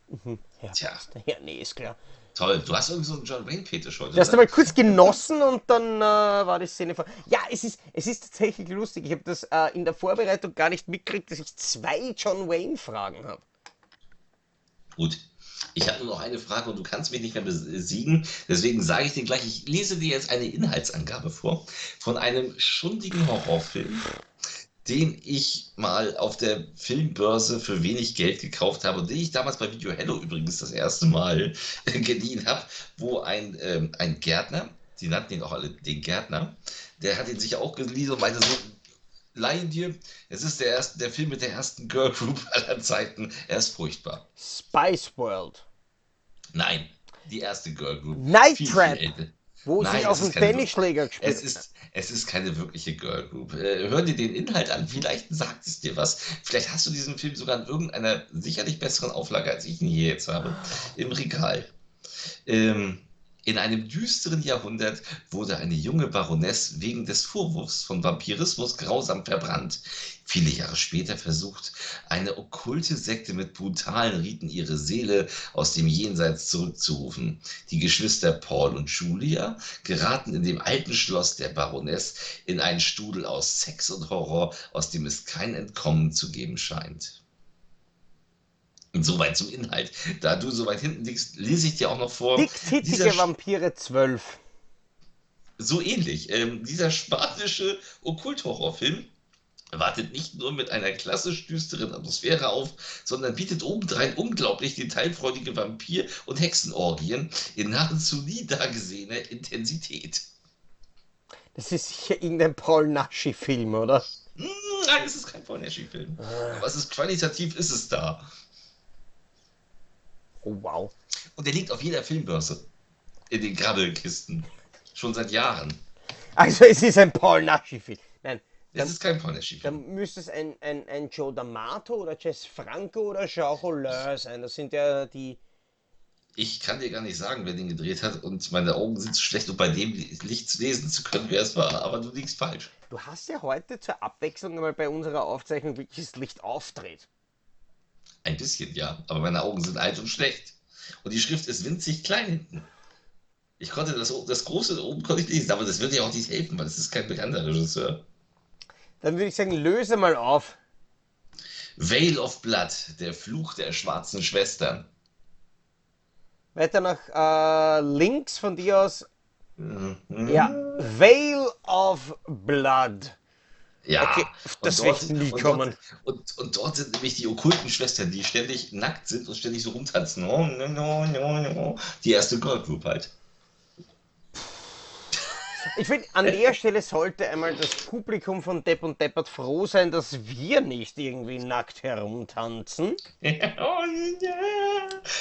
Mhm. Ja, Tja. ja, nee, ist klar. Toll, du hast irgendwie so einen John Wayne-Fetisch heute. Du hast einmal kurz genossen und dann äh, war die Szene vor. Ja, es ist, es ist tatsächlich lustig. Ich habe das äh, in der Vorbereitung gar nicht mitgekriegt, dass ich zwei John Wayne-Fragen habe. Gut. Ich habe nur noch eine Frage und du kannst mich nicht mehr besiegen. Deswegen sage ich dir gleich, ich lese dir jetzt eine Inhaltsangabe vor von einem schundigen Horrorfilm, den ich mal auf der Filmbörse für wenig Geld gekauft habe und den ich damals bei Video Hello übrigens das erste Mal [laughs] geliehen habe, wo ein, ähm, ein Gärtner, die nannten ihn auch alle den Gärtner, der hat ihn sich auch geliehen und meinte so, leihen dir, es ist der, erste, der Film mit der ersten Girl Group [laughs] aller Zeiten, er ist furchtbar. Spice World. Nein, die erste Girl Group. Night Viel, viel Trap. älter. Wo Nein, sie auf dem Tennisschläger gespielt Es ist, es ist keine wirkliche Girl Group. Äh, hör dir den Inhalt an, vielleicht sagt es dir was. Vielleicht hast du diesen Film sogar in irgendeiner sicherlich besseren Auflage, als ich ihn hier jetzt habe, im Regal. Ähm, in einem düsteren Jahrhundert wurde eine junge Baroness wegen des Vorwurfs von Vampirismus grausam verbrannt. Viele Jahre später versucht eine okkulte Sekte mit brutalen Riten ihre Seele aus dem Jenseits zurückzurufen. Die Geschwister Paul und Julia geraten in dem alten Schloss der Baroness in einen Strudel aus Sex und Horror, aus dem es kein Entkommen zu geben scheint. Und soweit zum Inhalt. Da du so weit hinten liegst, lese ich dir auch noch vor. Sch- Vampire 12. so ähnlich. Ähm, dieser spanische Okkulthorrorfilm wartet nicht nur mit einer klassisch düsteren Atmosphäre auf, sondern bietet obendrein unglaublich detailfreudige Vampir- und Hexenorgien in nahezu nie dagesehener Intensität. Das ist sicher irgendein Paul Naschi-Film, oder? Hm, nein, es ist kein Paul Naschy-Film. Aber es ist qualitativ, ist es da. Oh, wow. Und der liegt auf jeder Filmbörse. In den Grabbelkisten. Schon seit Jahren. Also, es ist ein Paul Naschi-Film. Nein, Es ist kein Paul Naschy-Film. dann müsste es ein, ein, ein Joe D'Amato oder Jess Franco oder Jean Rollin sein. Das sind ja die. Ich kann dir gar nicht sagen, wer den gedreht hat und meine Augen sind zu schlecht, um bei dem Licht lesen zu können, wer es war, aber du liegst falsch. Du hast ja heute zur Abwechslung mal bei unserer Aufzeichnung wirklich das Licht aufdreht. Ein bisschen, ja, aber meine Augen sind alt und schlecht. Und die Schrift ist winzig klein hinten. Ich konnte das, das große oben konnte ich lesen, aber das wird ja auch nicht helfen, weil es ist kein bekannter Regisseur. Dann würde ich sagen, löse mal auf. Veil of Blood, der Fluch der schwarzen Schwestern. Weiter nach äh, links von dir aus. Mhm. Ja, Veil of Blood. Ja, Okay, das dort, ich nie und kommen. Dort, und, und dort sind nämlich die okkulten Schwestern, die ständig nackt sind und ständig so rumtanzen. Oh, no, no, no, no. Die erste Girl Group halt. Ich finde, an der Stelle sollte einmal das Publikum von Depp und Deppert froh sein, dass wir nicht irgendwie nackt herumtanzen. [laughs]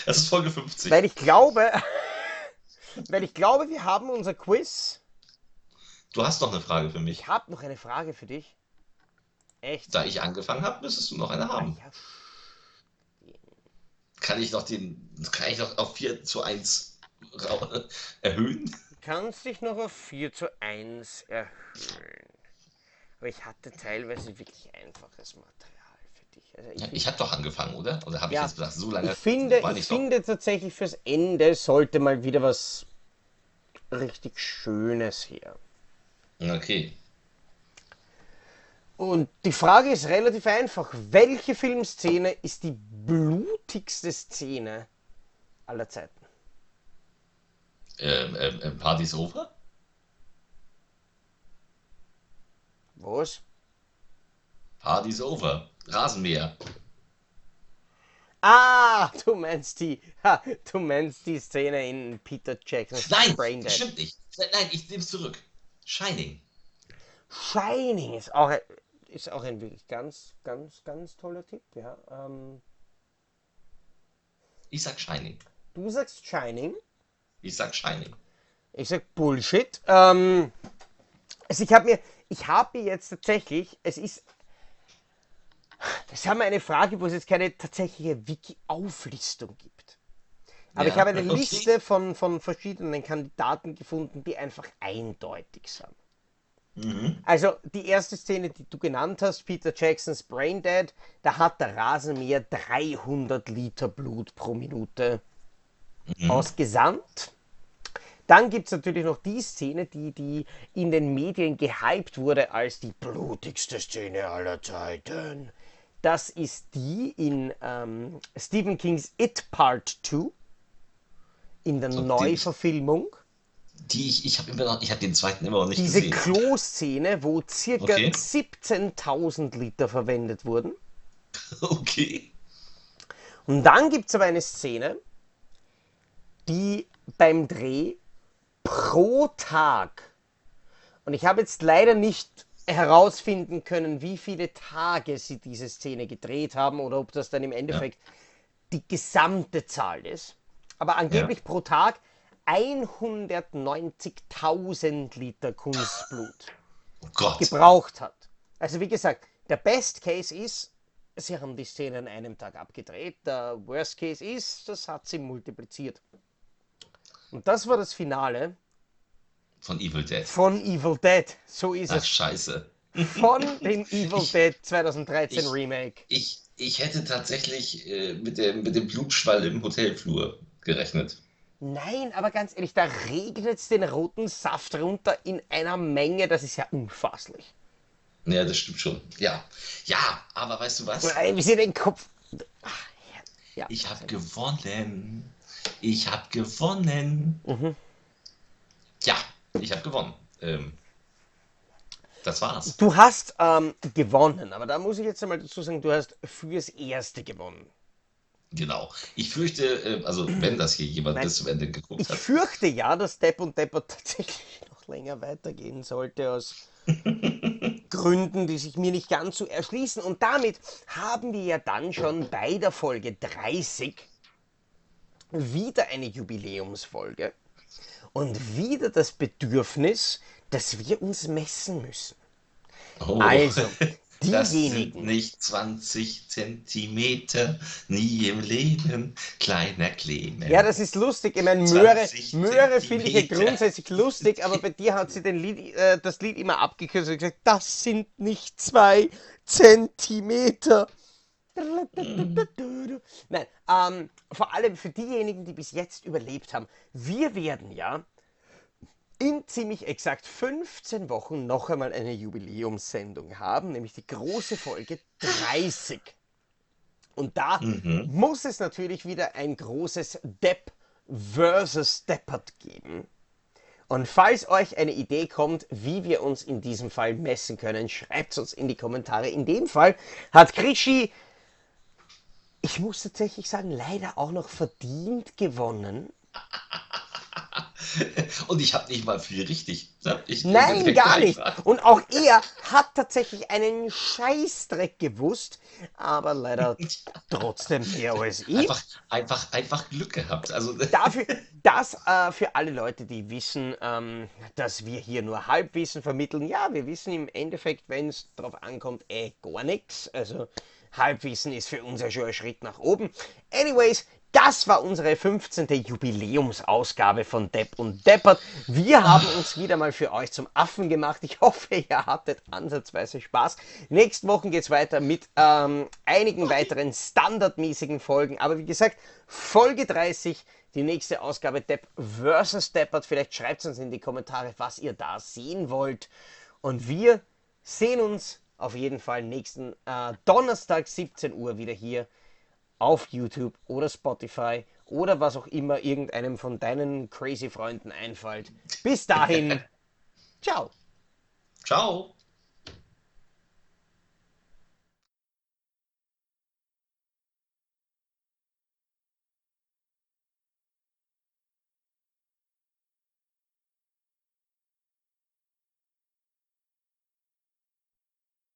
Das ist Folge 50. Weil ich glaube, [laughs] weil ich glaube, wir haben unser Quiz Du hast noch eine Frage für mich. Ich habe noch eine Frage für dich. Echt? Da ich angefangen habe, müsstest du noch eine haben. Ja, Kann ich noch den, kann ich noch auf 4 zu 1 rau- [laughs] erhöhen? kannst dich noch auf 4 zu 1 erhöhen. Aber ich hatte teilweise wirklich einfaches Material für dich. Also ich, Ja, ich habe doch angefangen, oder? Oder habe ich jetzt gesagt, so lange ich finde, ich doch. finde tatsächlich fürs Ende sollte mal wieder was richtig Schönes her. Okay. Und die Frage ist relativ einfach. Welche Filmszene ist die blutigste Szene aller Zeiten? Ähm, ähm, ähm, Party's over? Was? Party's over. Rasenmäher. Ah, du meinst die, ha, du meinst die Szene in Peter Jacksons Nein, Braindead. stimmt nicht. Nein, ich nehme es zurück. Shining. Shining ist auch, ein- ist auch ein wirklich ganz, ganz, ganz toller Tipp. Ja. Ähm, Ich sag Shining. du sagst Shining, Ich sag Shining. ich sag Bullshit. Ähm, also ich habe mir, ich habe mir jetzt tatsächlich, es ist, das haben wir eine Frage, wo es jetzt keine tatsächliche Wiki-Auflistung gibt. Aber Ja, ich habe eine. Liste von, von verschiedenen Kandidaten gefunden, die einfach eindeutig sind. Mhm. Also die erste Szene, die du genannt hast, Peter Jacksons Braindead, da hat der Rasenmäher 300 Liter Blut pro Minute ausgesandt. Dann gibt es natürlich noch die Szene, die, die in den Medien gehypt wurde als die blutigste Szene aller Zeiten. Das ist die in ähm, Stephen Kings It Part 2, in der So, Neuverfilmung. Die ich, ich habe immer noch, ich habe den zweiten immer noch nicht Diese gesehen. Klo-Szene, wo circa Okay. 17.000 Liter verwendet wurden. [laughs] Okay. Und dann gibt es aber eine Szene, die beim Dreh pro Tag, und ich habe jetzt leider nicht herausfinden können, wie viele Tage sie diese Szene gedreht haben oder ob das dann im Endeffekt die gesamte Zahl ist. Aber angeblich pro Tag 190.000 Liter Kunstblut Oh Gott. gebraucht hat. Also wie gesagt, der Best Case ist, sie haben die Szene an einem Tag abgedreht. Der Worst Case ist, das hat sie multipliziert. Und das war das Finale Von Evil Dead. von Evil Dead. So ist Ach, es. scheiße. Von [laughs] dem Evil Dead 2013 ich- Remake. Ich, ich hätte tatsächlich äh, mit, dem, mit dem Blutschwall im Hotelflur gerechnet. Nein, aber ganz ehrlich, da regnet es den roten Saft runter in einer Menge, das ist ja unfasslich. Ja, das stimmt schon. Ja. Ja, aber weißt du was? Wie sie den Kopf. Ach, ja. Ich habe gewonnen. Ich habe gewonnen. Mhm. Ja, ich habe gewonnen. Ähm, das war's. Du hast ähm, gewonnen, aber da muss ich jetzt einmal dazu sagen, du hast fürs Erste gewonnen. Genau. Ich fürchte, äh, also [clears throat] wenn das hier jemand Nein. bis zum Ende geguckt Ich hat. fürchte ja, dass Depp und Depper [laughs] tatsächlich noch länger weitergehen sollte aus [laughs] Gründen, die sich mir nicht ganz so erschließen. Und damit haben wir ja dann schon bei der Folge 30 wieder eine Jubiläumsfolge und wieder das Bedürfnis, dass wir uns messen müssen. Oh, Also, [laughs] das sind nicht 20 Zentimeter, nie im Leben, kleiner Clemens. Ja, das ist lustig. Ich meine, Möhre, 20 Möhre finde ich ja grundsätzlich lustig, aber bei dir hat sie Lied, äh, das Lied immer abgekürzt und gesagt, das sind nicht zwei Zentimeter. Nein, ähm, vor allem für diejenigen, die bis jetzt überlebt haben. Wir werden ja in ziemlich exakt 15 Wochen noch einmal eine Jubiläumssendung haben, nämlich die große Folge 30. Und da Mhm. muss es natürlich wieder ein großes Depp versus Deppert geben. Und falls euch eine Idee kommt, wie wir uns in diesem Fall messen können, schreibt es uns in die Kommentare. In dem Fall hat Krischi, ich muss tatsächlich sagen, leider auch noch verdient gewonnen. [laughs] Und ich habe nicht mal viel richtig. Ich Nein, gar nicht. Und auch er hat tatsächlich einen Scheißdreck gewusst, aber leider [laughs] trotzdem mehr als ich. Einfach, einfach, einfach Glück gehabt. Also [laughs] Dafür, das äh, für alle Leute, die wissen, ähm, dass wir hier nur Halbwissen vermitteln. Ja, wir wissen im Endeffekt, wenn es darauf ankommt, eh gar nichts. Also Halbwissen ist für uns ja schon ein Schritt nach oben. Anyways, das war unsere 15. Jubiläumsausgabe von Depp und Deppert. Wir haben uns wieder mal für euch zum Affen gemacht. Ich [laughs] hoffe, ihr hattet ansatzweise Spaß. Nächsten Wochen geht es weiter mit ähm, einigen weiteren standardmäßigen Folgen. Aber wie gesagt, Folge 30, die nächste Ausgabe Depp vs. Deppert. Vielleicht schreibt uns in die Kommentare, was ihr da sehen wollt. Und wir sehen uns auf jeden Fall nächsten äh, Donnerstag 17 Uhr wieder hier auf YouTube oder Spotify oder was auch immer irgendeinem von deinen crazy Freunden einfällt. Bis dahin, [laughs] ciao. Ciao.